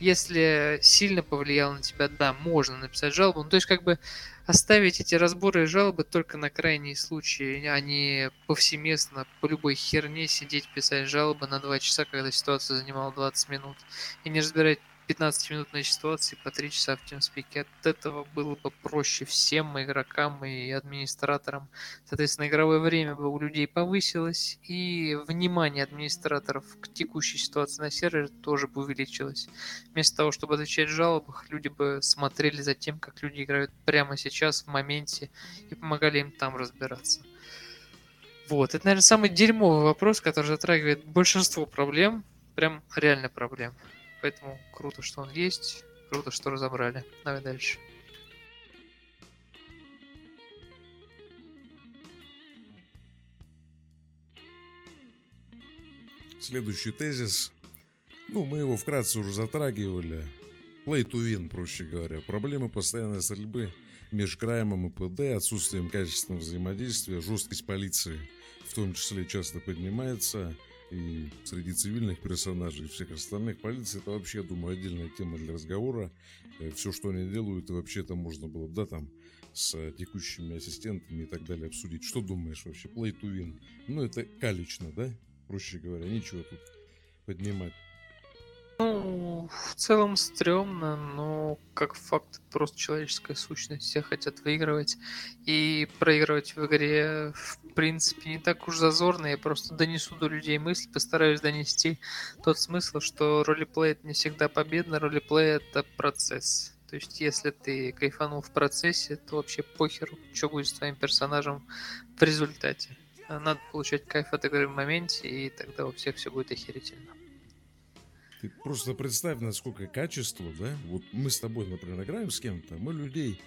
Если сильно повлияло на тебя, да, можно написать жалобу. Ну, то есть, как бы оставить эти разборы и жалобы только на крайние случаи, а не повсеместно по любой херне сидеть писать жалобы на 2 часа, когда ситуация занимала 20 минут. И не разбирать 15-минутной ситуации по 3 часа в TeamSpeak. От этого было бы проще всем игрокам и администраторам. Соответственно, игровое время бы у людей повысилось, и внимание администраторов к текущей ситуации на сервере тоже бы увеличилось. Вместо того, чтобы отвечать в жалобах, люди бы смотрели за тем, как люди играют прямо сейчас, в моменте, и помогали им там разбираться. Вот, это, наверное, самый дерьмовый вопрос, который затрагивает большинство проблем, прям реально проблем. Поэтому круто, что он есть. Круто, что разобрали. Давай дальше. Следующий тезис. Ну, мы его вкратце уже затрагивали. Play to win, проще говоря. Проблемы постоянной стрельбы между краемом и ПД, отсутствием качественного взаимодействия, жесткость полиции в том числе часто поднимается. И среди цивильных персонажей и всех остальных. Полиция это вообще, я думаю, отдельная тема для разговора. Э, Все, что они делают, и вообще это можно было, да, там, с текущими ассистентами и так далее обсудить. Что думаешь вообще? Play to win. Ну, это калично, да? Проще говоря, ничего тут поднимать. Ну, в целом стрёмно, но как факт просто человеческая сущность. Все хотят выигрывать. И проигрывать в игре, в принципе, не так уж зазорно. Я просто донесу до людей мысль, постараюсь донести тот смысл, что ролеплей это не всегда победа, ролеплей это процесс. То есть, если ты кайфанул в процессе, то вообще похер, что будет с твоим персонажем в результате. Надо получать кайф от игры в моменте, и тогда у всех все будет охерительно. Ты просто представь, насколько качество, да? Вот мы с тобой, например, играем с кем-то, мы людей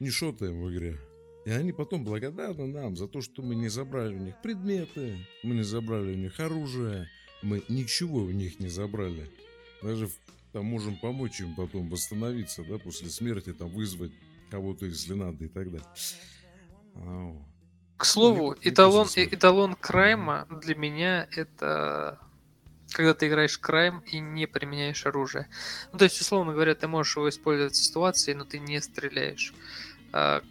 не шотаем в игре. И они потом благодарны нам за то, что мы не забрали у них предметы, мы не забрали у них оружие, мы ничего у них не забрали. Даже там можем помочь им потом восстановиться, да, после смерти, там вызвать кого-то, если надо и так далее. А, К слову, эталон, эталон крайма для меня это когда ты играешь крайм и не применяешь оружие. Ну, то есть, условно говоря, ты можешь его использовать в ситуации, но ты не стреляешь. А,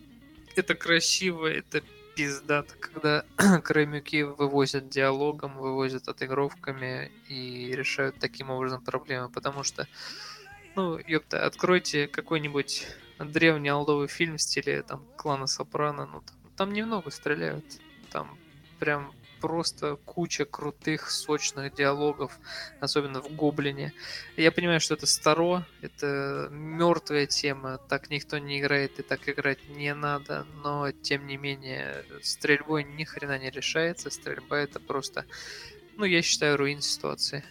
это красиво, это пиздато, когда краймюки вывозят диалогом, вывозят отыгровками и решают таким образом проблемы, потому что, ну, ёпта, откройте какой-нибудь древний алдовый фильм в стиле там клана Сопрано, ну, там, там немного стреляют, там прям просто куча крутых, сочных диалогов, особенно в Гоблине. Я понимаю, что это старо, это мертвая тема, так никто не играет и так играть не надо, но тем не менее стрельбой ни хрена не решается, стрельба это просто, ну я считаю, руин ситуации.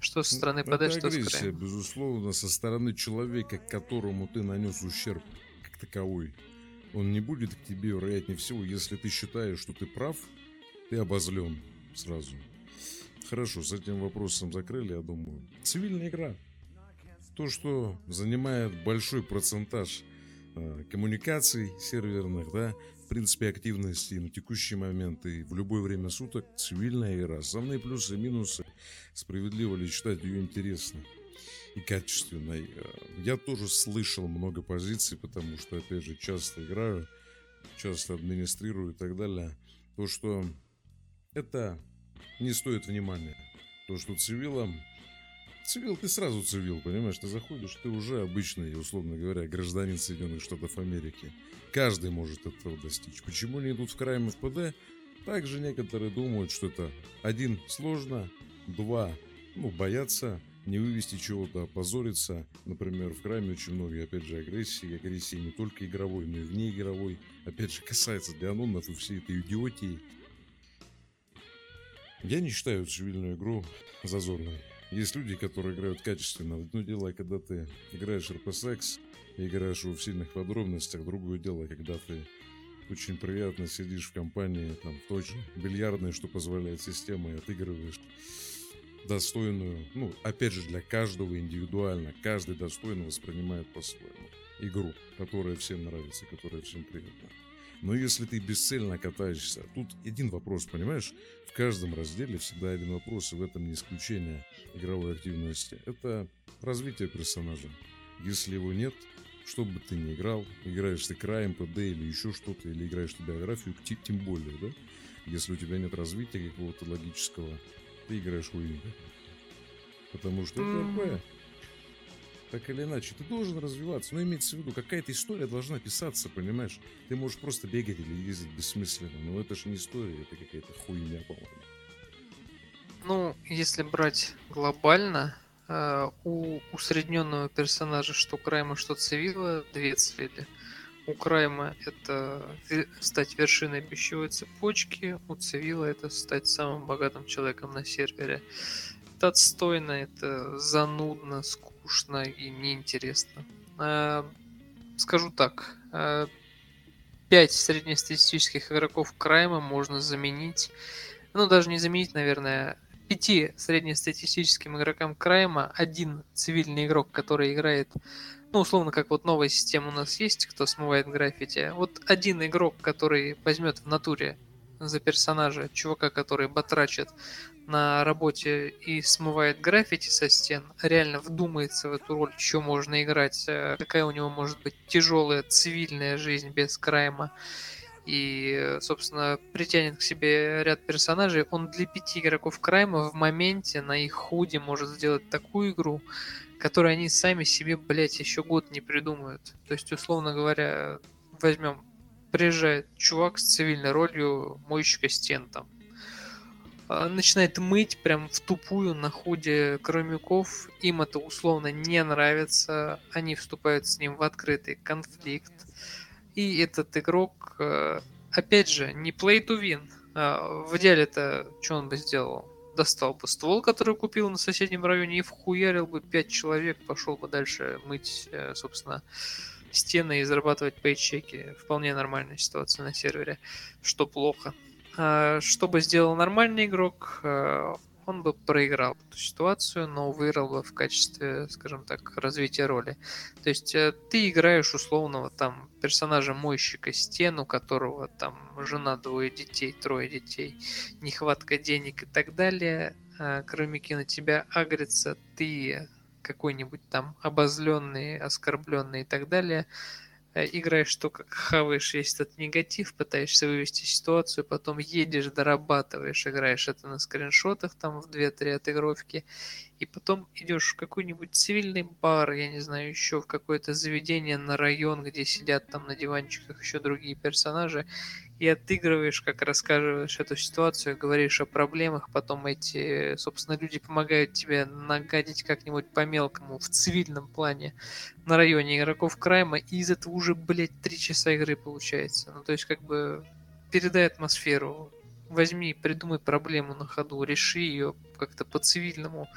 Что со стороны Ну, ПД, что с агрессия, краем. безусловно, со стороны человека, которому ты нанес ущерб как таковой. Он не будет к тебе, вероятнее всего, если ты считаешь, что ты прав, ты обозлен сразу. Хорошо, с этим вопросом закрыли, я думаю. Цивильная игра. То, что занимает большой процентаж э, коммуникаций серверных, да, в принципе, активности на текущий момент и в любое время суток, цивильная игра. Основные плюсы и минусы, справедливо ли считать ее интересной и качественной. Э, Я тоже слышал много позиций, потому что, опять же, часто играю, часто администрирую и так далее. То, что это не стоит внимания. То, что цивилам... Цивил, ты сразу цивил, понимаешь? Ты заходишь, ты уже обычный, условно говоря, гражданин Соединенных Штатов Америки. Каждый может этого достичь. Почему не идут в крайм ФПД? Также некоторые думают, что это один сложно, два, ну, боятся не вывести чего-то, опозориться. Например, в крайме очень много, опять же, агрессии. Агрессии не только игровой, но и вне игровой. Опять же, касается дианонов и всей этой идиотии. Я не считаю цивильную игру зазорной. Есть люди, которые играют качественно. Одно дело, когда ты играешь и играешь в сильных подробностях. Другое дело, когда ты очень приятно сидишь в компании, там, в той же бильярдной, что позволяет система, и отыгрываешь достойную, ну, опять же, для каждого индивидуально. Каждый достойно воспринимает по-своему игру, которая всем нравится, которая всем приятна. Но если ты бесцельно катаешься, тут один вопрос, понимаешь? В каждом разделе всегда один вопрос, и в этом не исключение игровой активности. Это развитие персонажа. Если его нет, что бы ты ни играл, играешь ты краем, ПД или еще что-то, или играешь ты биографию, тем более, да? Если у тебя нет развития какого-то логического, ты играешь хуйню. Потому что это. РП. Так или иначе, ты должен развиваться. Но имеется в виду, какая-то история должна писаться, понимаешь? Ты можешь просто бегать или ездить бессмысленно, но это же не история, это какая-то хуйня, по-моему. Ну, если брать глобально, э, у усредненного персонажа, что Крайма, что Цивила, две цели. У Крайма это стать вершиной пищевой цепочки, у Цивила это стать самым богатым человеком на сервере. Это отстойно, это занудно, скучно и неинтересно. Э, Скажу так, э, пять среднестатистических игроков Крайма можно заменить ну, даже не заменить, наверное, пяти среднестатистическим игрокам Крайма один цивильный игрок, который играет, ну, условно, как вот новая система у нас есть, кто смывает граффити. Вот один игрок, который возьмет в натуре за персонажа чувака, который батрачит на работе и смывает граффити со стен, реально вдумается в эту роль, что можно играть, э, какая у него может быть тяжелая цивильная жизнь без крайма, и, собственно, притянет к себе ряд персонажей, он для пяти игроков крайма в моменте на их худе может сделать такую игру, которую они сами себе, блядь, еще год не придумают. То есть, условно говоря, возьмем, приезжает чувак с цивильной ролью мойщика стен там, начинает мыть прям в тупую на худе кромяков. Им это условно не нравится. Они вступают с ним в открытый конфликт. И этот игрок, э, опять же, не play to win. А, в идеале-то, что он бы сделал? Достал бы ствол, который купил на соседнем районе, и вхуярил бы 5 человек, пошел бы дальше мыть, э, собственно, стены и зарабатывать пейчеки. Вполне нормальная ситуация на сервере, что плохо. А, что бы сделал нормальный игрок, э, он бы проиграл эту ситуацию, но выиграл бы в качестве, скажем так, развития роли. То есть э, ты играешь условного там персонажа-мойщика стен, у которого там жена, двое детей, трое детей, нехватка денег и так далее. Кромики на тебя агрятся, ты какой-нибудь там обозленный, оскорбленный и так далее – Э, играешь то, как хаваешь весь этот негатив, пытаешься вывести ситуацию, потом едешь, дорабатываешь, играешь это на скриншотах там в 2-3 отыгровки, и потом идешь в какой-нибудь цивильный бар, я не знаю, еще в какое-то заведение на район, где сидят там на диванчиках еще другие персонажи, и отыгрываешь, как рассказываешь эту ситуацию, говоришь о проблемах, потом эти, собственно, люди помогают тебе нагадить как-нибудь по-мелкому в цивильном плане на районе игроков Крайма, и из этого уже, блядь, три часа игры получается. Ну, то есть, как бы, передай атмосферу, возьми, придумай проблему на ходу, реши ее как-то по-цивильному,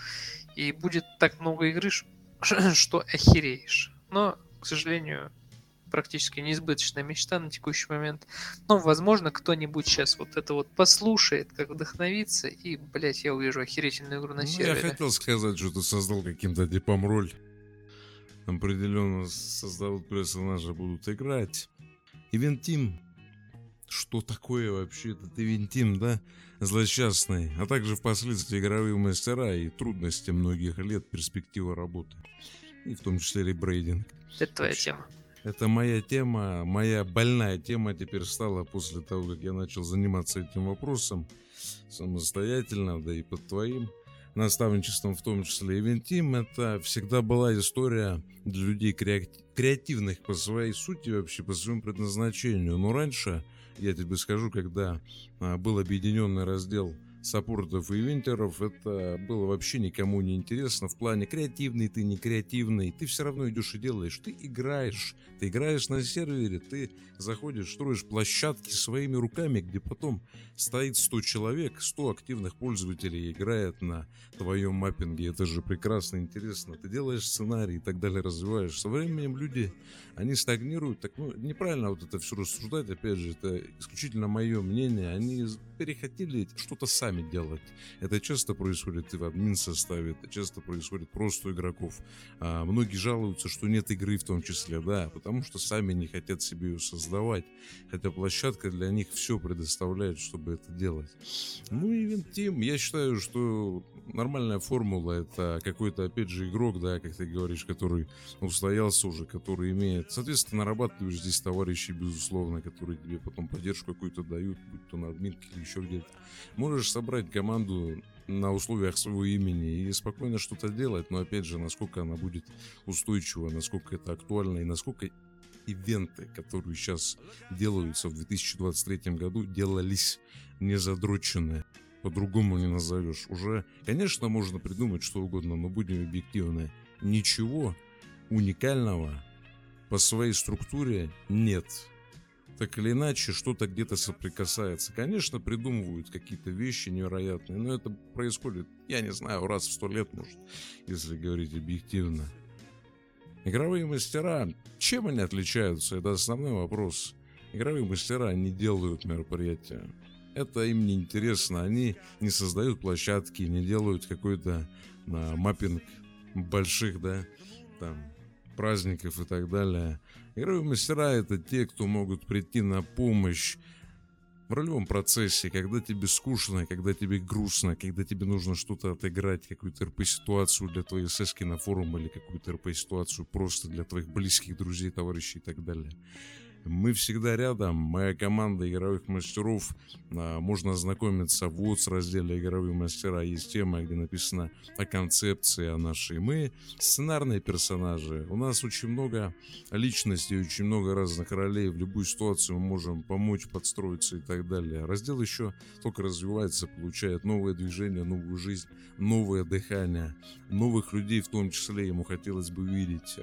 и будет так много игры, что охереешь. Но, к сожалению, практически неизбыточная мечта на текущий момент. Но, возможно, кто-нибудь сейчас вот это вот послушает, как вдохновится, и, блядь, я увижу охерительную игру на ну, сервере. Я хотел сказать, что ты создал каким-то типом роль. Определенно создадут персонажа, будут играть. Ивентим. Что такое вообще этот ивентим, да? Злосчастный. А также впоследствии игровые мастера и трудности многих лет перспективы работы. И в том числе ребрейдинг. Это твоя тема. Это моя тема, моя больная тема теперь стала после того, как я начал заниматься этим вопросом самостоятельно, да и под твоим наставничеством в том числе. Ивентим это всегда была история для людей креативных по своей сути, вообще по своему предназначению. Но раньше, я тебе скажу, когда а, был объединенный раздел саппортов и ивентеров, это было вообще никому не интересно. В плане креативный ты, не креативный, ты все равно идешь и делаешь. Ты играешь, ты играешь на сервере, ты заходишь, строишь площадки своими руками, где потом стоит 100 человек, 100 активных пользователей играет на твоем маппинге. Это же прекрасно, интересно. Ты делаешь сценарий и так далее, развиваешь. Со временем люди, они стагнируют. Так, ну, неправильно вот это все рассуждать, опять же, это исключительно мое мнение. Они перехотели что-то сами делать. Это часто происходит и в админ составе, это часто происходит просто у игроков. А, многие жалуются, что нет игры в том числе, да, потому что сами не хотят себе ее создавать. Хотя площадка для них все предоставляет, чтобы это делать. Ну и Винтим, я считаю, что нормальная формула это какой-то, опять же, игрок, да, как ты говоришь, который устоялся уже, который имеет, соответственно, нарабатываешь здесь товарищи, безусловно, которые тебе потом поддержку какую-то дают, будь то на админке или еще где-то. Можешь собрать команду на условиях своего имени и спокойно что-то делать, но опять же, насколько она будет устойчива, насколько это актуально и насколько ивенты, которые сейчас делаются в 2023 году, делались незадроченные. По-другому не назовешь. Уже, конечно, можно придумать что угодно, но будем объективны. Ничего уникального по своей структуре нет так или иначе что-то где-то соприкасается. Конечно, придумывают какие-то вещи невероятные, но это происходит, я не знаю, раз в сто лет, может, если говорить объективно. Игровые мастера, чем они отличаются? Это основной вопрос. Игровые мастера не делают мероприятия. Это им не интересно. Они не создают площадки, не делают какой-то а, маппинг больших, да, там, праздников и так далее. Игровые мастера это те, кто могут прийти на помощь в ролевом процессе, когда тебе скучно, когда тебе грустно, когда тебе нужно что-то отыграть, какую-то РП-ситуацию для твоей сески на форум или какую-то РП-ситуацию просто для твоих близких друзей, товарищей и так далее. Мы всегда рядом, моя команда игровых мастеров. А, можно ознакомиться вот с разделе «Игровые мастера». Есть тема, где написано о концепции о нашей. Мы сценарные персонажи. У нас очень много личностей, очень много разных ролей. В любую ситуацию мы можем помочь, подстроиться и так далее. Раздел еще только развивается, получает новое движение, новую жизнь, новое дыхание. Новых людей в том числе ему хотелось бы видеть.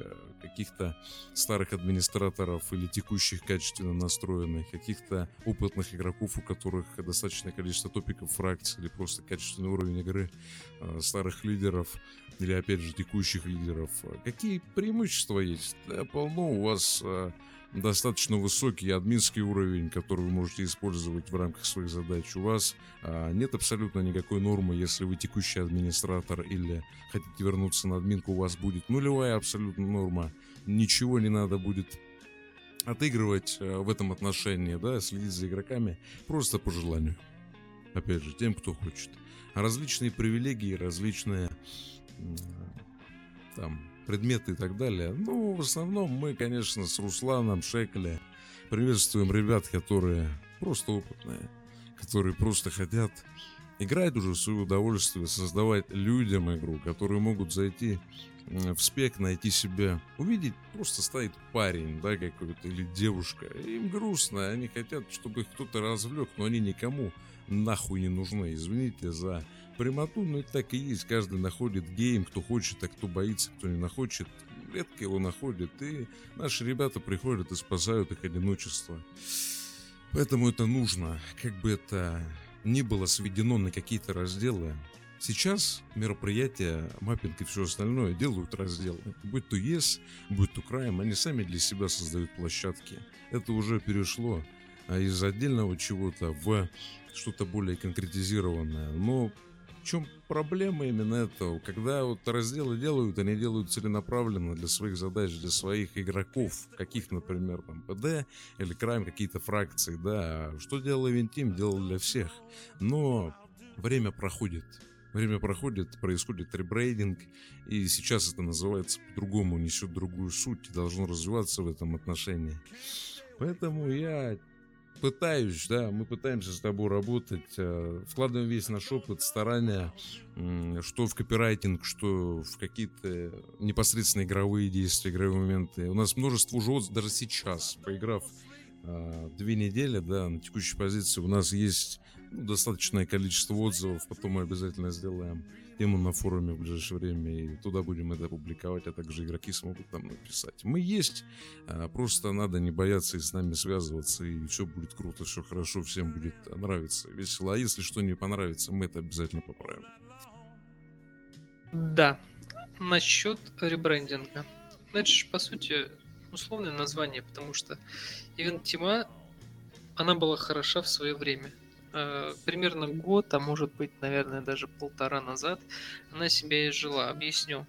Каких-то старых администраторов или текущих качественно настроенных, каких-то опытных игроков, у которых достаточное количество топиков фракций или просто качественный уровень игры, э, старых лидеров или опять же текущих лидеров. Какие преимущества есть? Да, полно у вас э, достаточно высокий админский уровень, который вы можете использовать в рамках своих задач. У вас а, нет абсолютно никакой нормы, если вы текущий администратор или хотите вернуться на админку, у вас будет нулевая абсолютно норма. Ничего не надо будет отыгрывать а, в этом отношении, да, следить за игроками просто по желанию. Опять же, тем, кто хочет. Различные привилегии, различные там предметы и так далее. Ну, в основном мы, конечно, с Русланом Шекеля приветствуем ребят, которые просто опытные, которые просто хотят играть уже в свое удовольствие, создавать людям игру, которые могут зайти в спек, найти себя, увидеть, просто стоит парень, да, какой-то, или девушка, им грустно, они хотят, чтобы их кто-то развлек, но они никому нахуй не нужны, извините за прямоту, но это так и есть. Каждый находит гейм, кто хочет, а кто боится, кто не находит. Редко его находит. И наши ребята приходят и спасают их одиночество. Поэтому это нужно. Как бы это ни было сведено на какие-то разделы, Сейчас мероприятия, маппинг и все остальное делают разделы. Будь то ЕС, будь то Крайм, они сами для себя создают площадки. Это уже перешло а из отдельного чего-то в что-то более конкретизированное. Но в чем проблема именно этого? Когда вот разделы делают, они делают целенаправленно для своих задач, для своих игроков, каких, например, там, ПД или Крайм, какие-то фракции, да. Что делал Ивентим, делал для всех. Но время проходит. Время проходит, происходит ребрейдинг, и сейчас это называется по-другому, несет другую суть, должно развиваться в этом отношении. Поэтому я пытаюсь, да, мы пытаемся с тобой работать, э, вкладываем весь наш опыт, старания, что в копирайтинг, что в какие-то непосредственно игровые действия, игровые моменты. У нас множество уже даже сейчас, поиграв э, две недели, да, на текущей позиции, у нас есть ну, достаточное количество отзывов, потом мы обязательно сделаем тему на форуме в ближайшее время, и туда будем это публиковать, а также игроки смогут там написать. Мы есть, а, просто надо не бояться и с нами связываться, и все будет круто, все хорошо, всем будет нравиться, весело. А если что не понравится, мы это обязательно поправим. Да, насчет ребрендинга. Же, по сути, условное название, потому что Event Тима, она была хороша в свое время – примерно год, а может быть, наверное, даже полтора назад, она себя изжила. Объясню.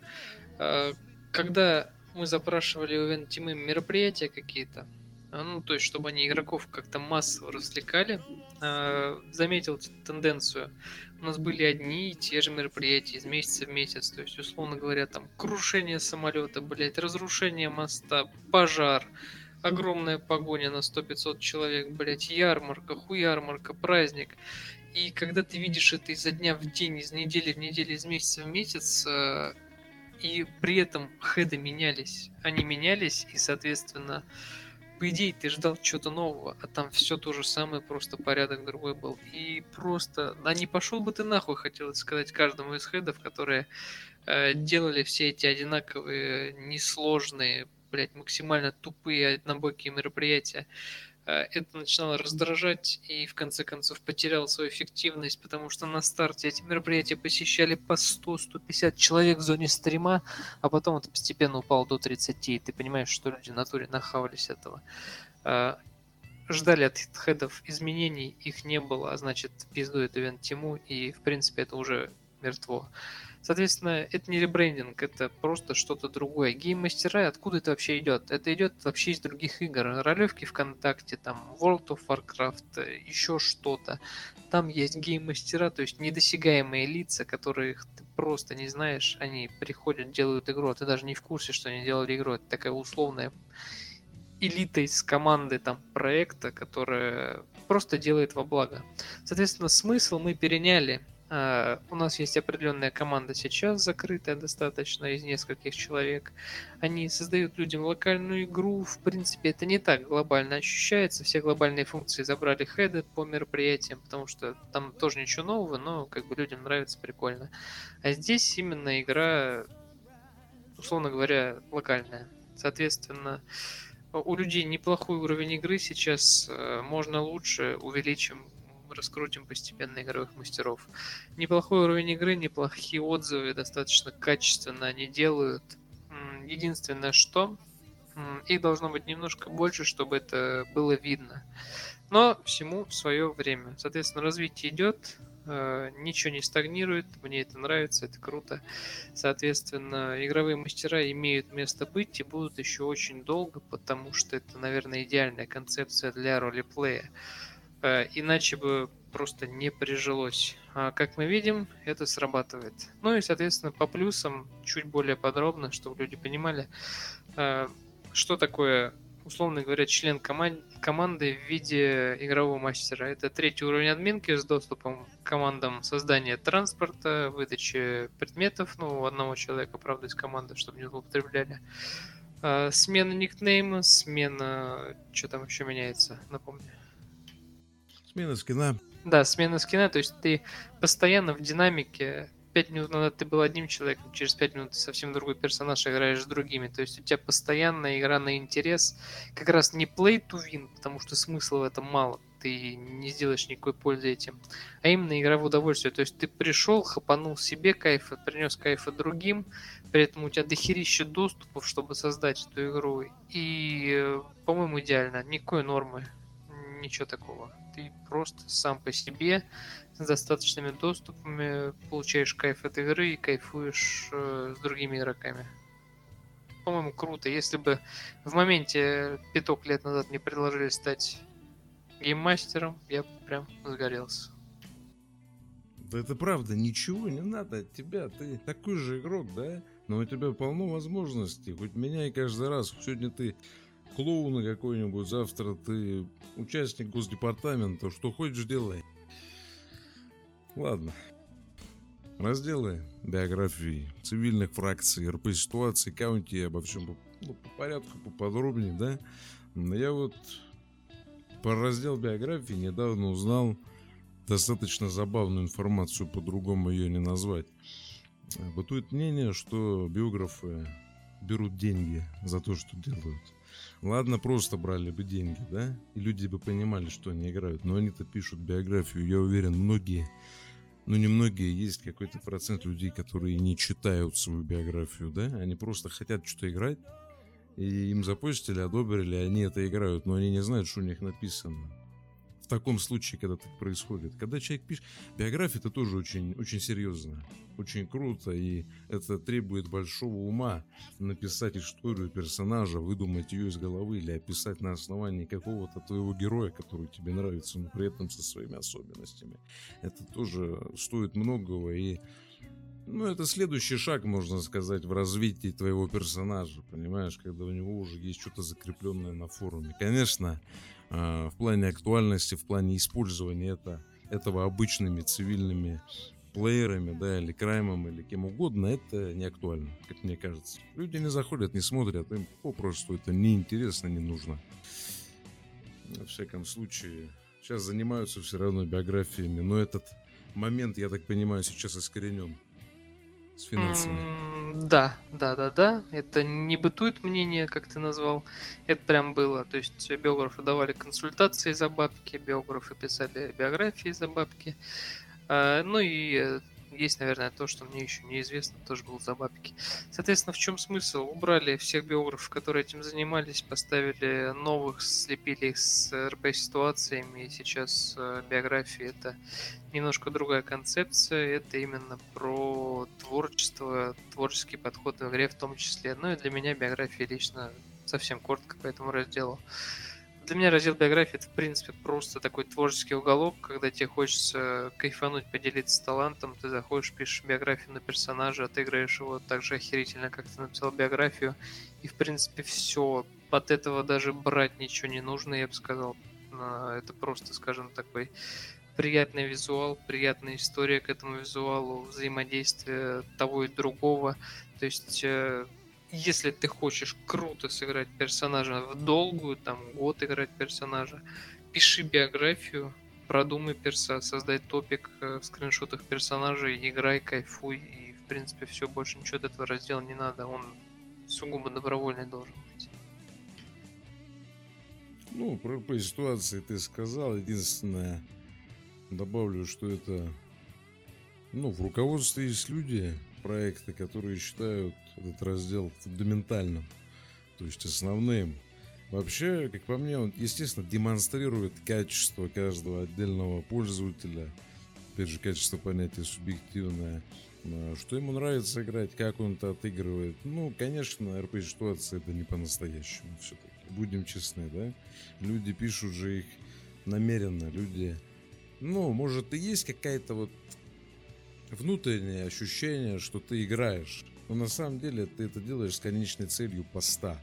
Э, когда мы запрашивали у Вентимы мероприятия какие-то, э, ну, то есть, чтобы они игроков как-то массово развлекали, заметил тенденцию. У нас были одни и те же мероприятия из месяца в месяц. То есть, условно говоря, там крушение самолета, блять, разрушение моста, пожар, огромная погоня на 100-500 человек, блядь, ярмарка, хуярмарка, праздник. И когда ты видишь это изо дня в день, из недели в неделю, из месяца в месяц, э, и при этом хеды менялись, они менялись, и, соответственно, по идее, ты ждал чего-то нового, а там все то же самое, просто порядок другой был. И просто, да не пошел бы ты нахуй, хотелось сказать каждому из хедов, которые э, делали все эти одинаковые, несложные, блядь, максимально тупые однобокие мероприятия, э, это начинало раздражать и в конце концов потерял свою эффективность, потому что на старте эти мероприятия посещали по 100-150 человек в зоне стрима, а потом это постепенно упало до 30, и ты понимаешь, что люди в натуре нахавались этого. Э, ждали от head ов изменений, их не было, а значит, пиздует event тему, и в принципе это уже мертво. Соответственно, это не ребрендинг, это просто что-то другое. Гейм-мастера, откуда это вообще идет? Это идет вообще из других игр. Ролевки ВКонтакте, там, World of Warcraft, еще что-то. Там есть гейм-мастера, то есть недосягаемые лица, которых ты просто не знаешь. Они приходят, делают игру, а ты даже не в курсе, что они делали игру. Это такая условная элита из команды там проекта, которая просто делает во благо. Соответственно, смысл мы переняли Uh, у нас есть определенная команда сейчас, закрытая достаточно из нескольких человек. Они создают людям локальную игру. В принципе, это не так глобально ощущается. Все глобальные функции забрали хеды по мероприятиям, потому что там тоже ничего нового, но как бы людям нравится прикольно. А здесь именно игра, условно говоря, локальная. Соответственно, у людей неплохой уровень игры сейчас. Э, можно лучше увеличим раскрутим постепенно игровых мастеров. Неплохой уровень игры, неплохие отзывы, достаточно качественно они делают. Единственное, что их должно быть немножко больше, чтобы это было видно. Но всему свое время. Соответственно, развитие идет, э, ничего не стагнирует, мне это нравится, это круто. Соответственно, игровые мастера имеют место быть и будут еще очень долго, потому что это, наверное, идеальная концепция для ролеплея. Э, иначе бы просто не прижилось. А как мы видим, это срабатывает. Ну и, соответственно, по плюсам чуть более подробно, чтобы люди понимали, э, что такое, условно говоря, член команд команды в виде игрового мастера. Это третий уровень админки с доступом к командам создания транспорта, выдачи предметов, ну, у одного человека, правда, из команды, чтобы не злоупотребляли. Э, смена никнейма, смена... Что там еще меняется, напомню. Смена скина. Да, смена скина, то есть ты постоянно в динамике 5 минут назад ты был одним человеком, через 5 минут ты совсем другой персонаж играешь с другими. То есть у тебя постоянная игра на интерес. Как раз не play to win, потому что смысла в этом мало. Ты не сделаешь никакой пользы этим. А именно игра в удовольствие. То есть ты пришел, хапанул себе кайфа, принес кайфа другим. При этом у тебя дохерища доступов, чтобы создать эту игру. И, э, по-моему, идеально. Никакой нормы. Ничего такого ты просто сам по себе с достаточными доступами получаешь кайф от игры и кайфуешь э, с другими игроками. По-моему, круто. Если бы в моменте пяток лет назад мне предложили стать гейммастером, я прям загорелся. Да это правда, ничего не надо от тебя. Ты такой же игрок, да? Но у тебя полно возможностей. Хоть меня и каждый раз. Сегодня ты клоуна какой-нибудь, завтра ты участник госдепартамента, что хочешь делай. Ладно. Разделы биографии цивильных фракций, РП ситуации, каунти, обо всем ну, по порядку, поподробнее, да? Я вот по раздел биографии недавно узнал достаточно забавную информацию, по-другому ее не назвать. Бытует мнение, что биографы берут деньги за то, что делают. Ладно, просто брали бы деньги, да, и люди бы понимали, что они играют, но они-то пишут биографию, я уверен, многие, ну не многие, есть какой-то процент людей, которые не читают свою биографию, да, они просто хотят что-то играть, и им запостили, одобрили, они это играют, но они не знают, что у них написано в таком случае, когда так происходит. Когда человек пишет... Биография это тоже очень, очень серьезно, очень круто, и это требует большого ума написать историю персонажа, выдумать ее из головы или описать на основании какого-то твоего героя, который тебе нравится, но при этом со своими особенностями. Это тоже стоит многого, и ну, это следующий шаг, можно сказать, в развитии твоего персонажа, понимаешь, когда у него уже есть что-то закрепленное на форуме. Конечно, в плане актуальности, в плане использования это, этого обычными цивильными плеерами, да, или краймом, или кем угодно, это не актуально, как мне кажется. Люди не заходят, не смотрят, им попросту это неинтересно, не нужно. Во всяком случае, сейчас занимаются все равно биографиями, но этот момент, я так понимаю, сейчас искоренен с финансами. Да, да, да, да. Это не бытует мнение, как ты назвал. Это прям было. То есть биографы давали консультации за бабки, биографы писали биографии за бабки. А, ну и э, есть, наверное, то, что мне еще неизвестно, тоже был за бабки. Соответственно, в чем смысл? Убрали всех биографов, которые этим занимались, поставили новых, слепили их с РП-ситуациями, и сейчас э, биографии это немножко другая концепция, это именно про творчество, творческий подход в игре в том числе. Ну и для меня биография лично совсем коротко по этому разделу. Для меня раздел биографии это, в принципе, просто такой творческий уголок, когда тебе хочется кайфануть, поделиться талантом, ты заходишь, пишешь биографию на персонажа, отыграешь его так же охерительно, как ты написал биографию, и, в принципе, все. От этого даже брать ничего не нужно, я бы сказал. Это просто, скажем, такой приятный визуал, приятная история к этому визуалу, взаимодействие того и другого. То есть э, если ты хочешь круто сыграть персонажа в долгую, там год играть персонажа, пиши биографию, продумай перса, создай топик э, в скриншотах персонажей, играй, кайфуй, и в принципе все, больше ничего от этого раздела не надо, он сугубо добровольный должен быть. Ну, про по ситуации ты сказал. Единственное, добавлю, что это... Ну, в руководстве есть люди, проекты, которые считают этот раздел фундаментальным, то есть основным. Вообще, как по мне, он, естественно, демонстрирует качество каждого отдельного пользователя. Опять же, качество понятия субъективное. Что ему нравится играть, как он это отыгрывает. Ну, конечно, РП-ситуация это не по-настоящему все-таки. Будем честны, да? Люди пишут же их намеренно, люди... Ну, может, и есть какая-то вот внутреннее ощущение, что ты играешь. Но на самом деле ты это делаешь с конечной целью поста.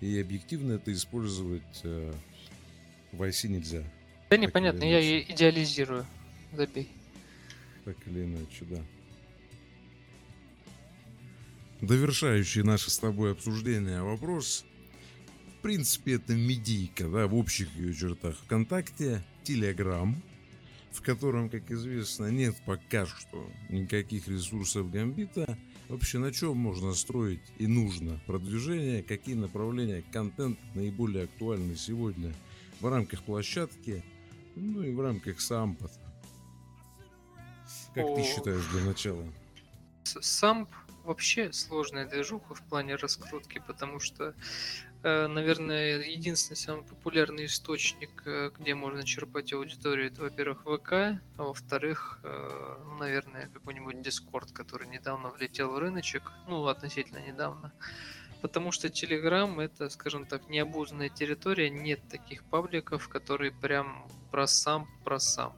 И объективно это использовать э, в IC нельзя. Да непонятно, я идеализирую. Забей. Так или иначе, да. Довершающий наше с тобой обсуждение вопрос. В принципе, это медийка, да, в общих ее чертах. ВКонтакте, Телеграм, в котором, как известно, нет пока что никаких ресурсов Гамбита. Вообще на чем можно строить и нужно продвижение, какие направления контент наиболее актуальны сегодня в рамках площадки, ну и в рамках сампа. Как О... ты считаешь для начала? Самп вообще сложная движуха в плане раскрутки, потому что наверное, единственный самый популярный источник, э, где можно черпать аудиторию, это, во-первых, ВК, а во-вторых, э, ну, наверное, какой-нибудь Дискорд, который недавно влетел в рыночек, ну, относительно недавно. Потому что Telegram это, скажем так, необузанная территория, нет таких пабликов, которые прям про сам, про сам.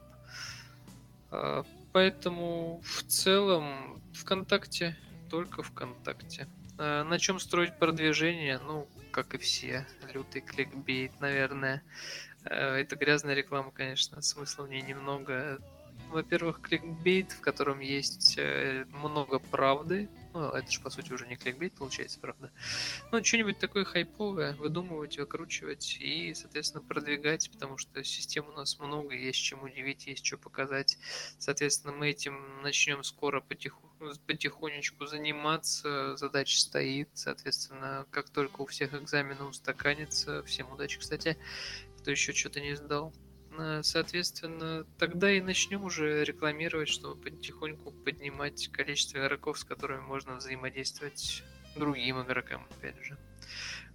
Поэтому в целом ВКонтакте, только ВКонтакте. На чем строить продвижение? Ну, как и все. Лютый кликбейт, наверное. Э, это грязная реклама, конечно, смысла в ней немного. Во-первых, кликбейт, в котором есть э, много правды. Ну, это же, по сути, уже не кликбейт, получается, правда. Ну, что-нибудь такое хайповое, выдумывать, выкручивать и, соответственно, продвигать, потому что систем у нас много, есть чем удивить, есть что показать. Соответственно, мы этим начнем скоро потихоньку потихонечку заниматься, задача стоит, соответственно, как только у всех экзамены устаканится, всем удачи, кстати, кто еще что-то не сдал, соответственно, тогда и начнем уже рекламировать, чтобы потихоньку поднимать количество игроков, с которыми можно взаимодействовать другим игрокам, опять же.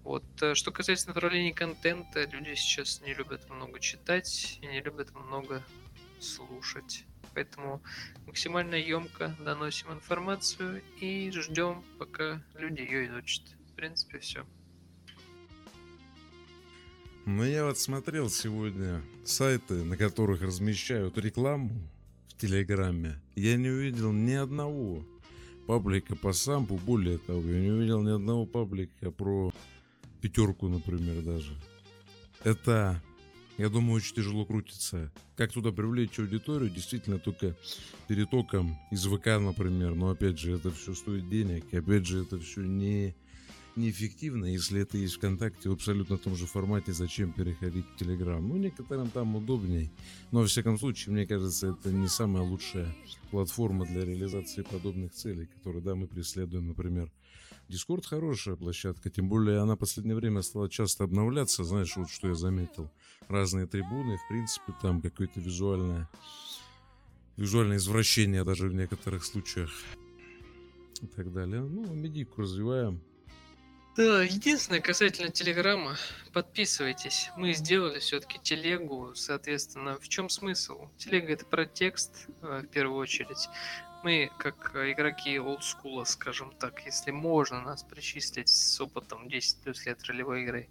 Вот. Э, что касается направлений контента, люди сейчас не любят много читать и не любят много слушать. Поэтому максимально емко доносим информацию и ждем, пока люди ее изучат. В принципе, все. Ну, я вот смотрел сегодня сайты, на которых размещают рекламу в Телеграме. Я не увидел ни одного паблика по сампу. Более того, я не увидел ни одного паблика про пятерку, например, даже. Это я думаю, очень тяжело крутится. Как туда привлечь аудиторию, действительно только перетоком из ВК, например. Но опять же, это все стоит денег. И опять же, это все не неэффективно, если это есть ВКонтакте в абсолютно том же формате, зачем переходить в Телеграм. Ну, некоторым там удобней, но, во всяком случае, мне кажется, это не самая лучшая платформа для реализации подобных целей, которые, да, мы преследуем, например, Дискорд хорошая площадка, тем более она в последнее время стала часто обновляться, знаешь, вот что я заметил. Разные трибуны, в принципе, там какое-то визуальное визуальное извращение даже в некоторых случаях и так далее. Ну, медийку развиваем. Да, единственное касательно Телеграма, подписывайтесь. Мы сделали все-таки телегу, соответственно, в чем смысл? Телега это про текст, э, в первую очередь. Мы, как игроки олдскула, скажем так, если можно нас причислить с опытом 10 плюс лет ролевой игры,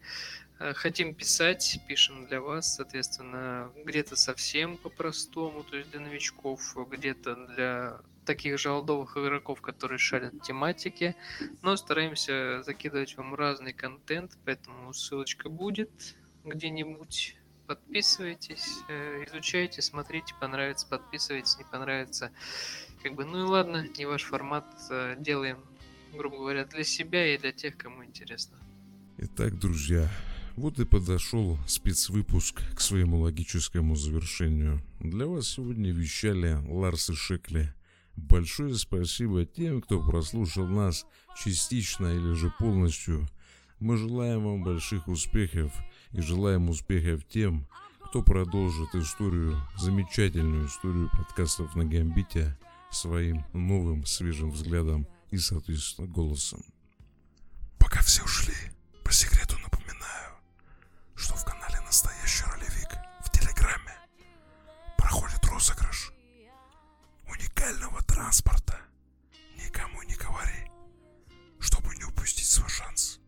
Э, хотим писать, пишем для вас, соответственно, где-то совсем по-простому, то есть для новичков, где-то для таких же олдовых игроков, которые шарят тематики, но стараемся закидывать вам разный контент, поэтому ссылочка будет где-нибудь. Подписывайтесь, э, изучайте, смотрите, понравится, подписывайтесь, не понравится. Как бы, ну и ладно, не ваш формат, э, делаем, грубо говоря, для себя и для тех, кому интересно. Итак, друзья, вот и подошел спецвыпуск к своему логическому завершению. Для вас сегодня вещали Ларс и Шекли. Большое спасибо тем, кто прослушал нас частично или же полностью. Мы желаем вам больших успехов и желаем успехов тем, кто продолжит историю, замечательную историю подкастов на Гамбите своим новым свежим взглядом и, соответственно, голосом. Пока все ушли, по секрету напоминаю, что в канале транспорта. Никому не говори, чтобы не упустить свой шанс.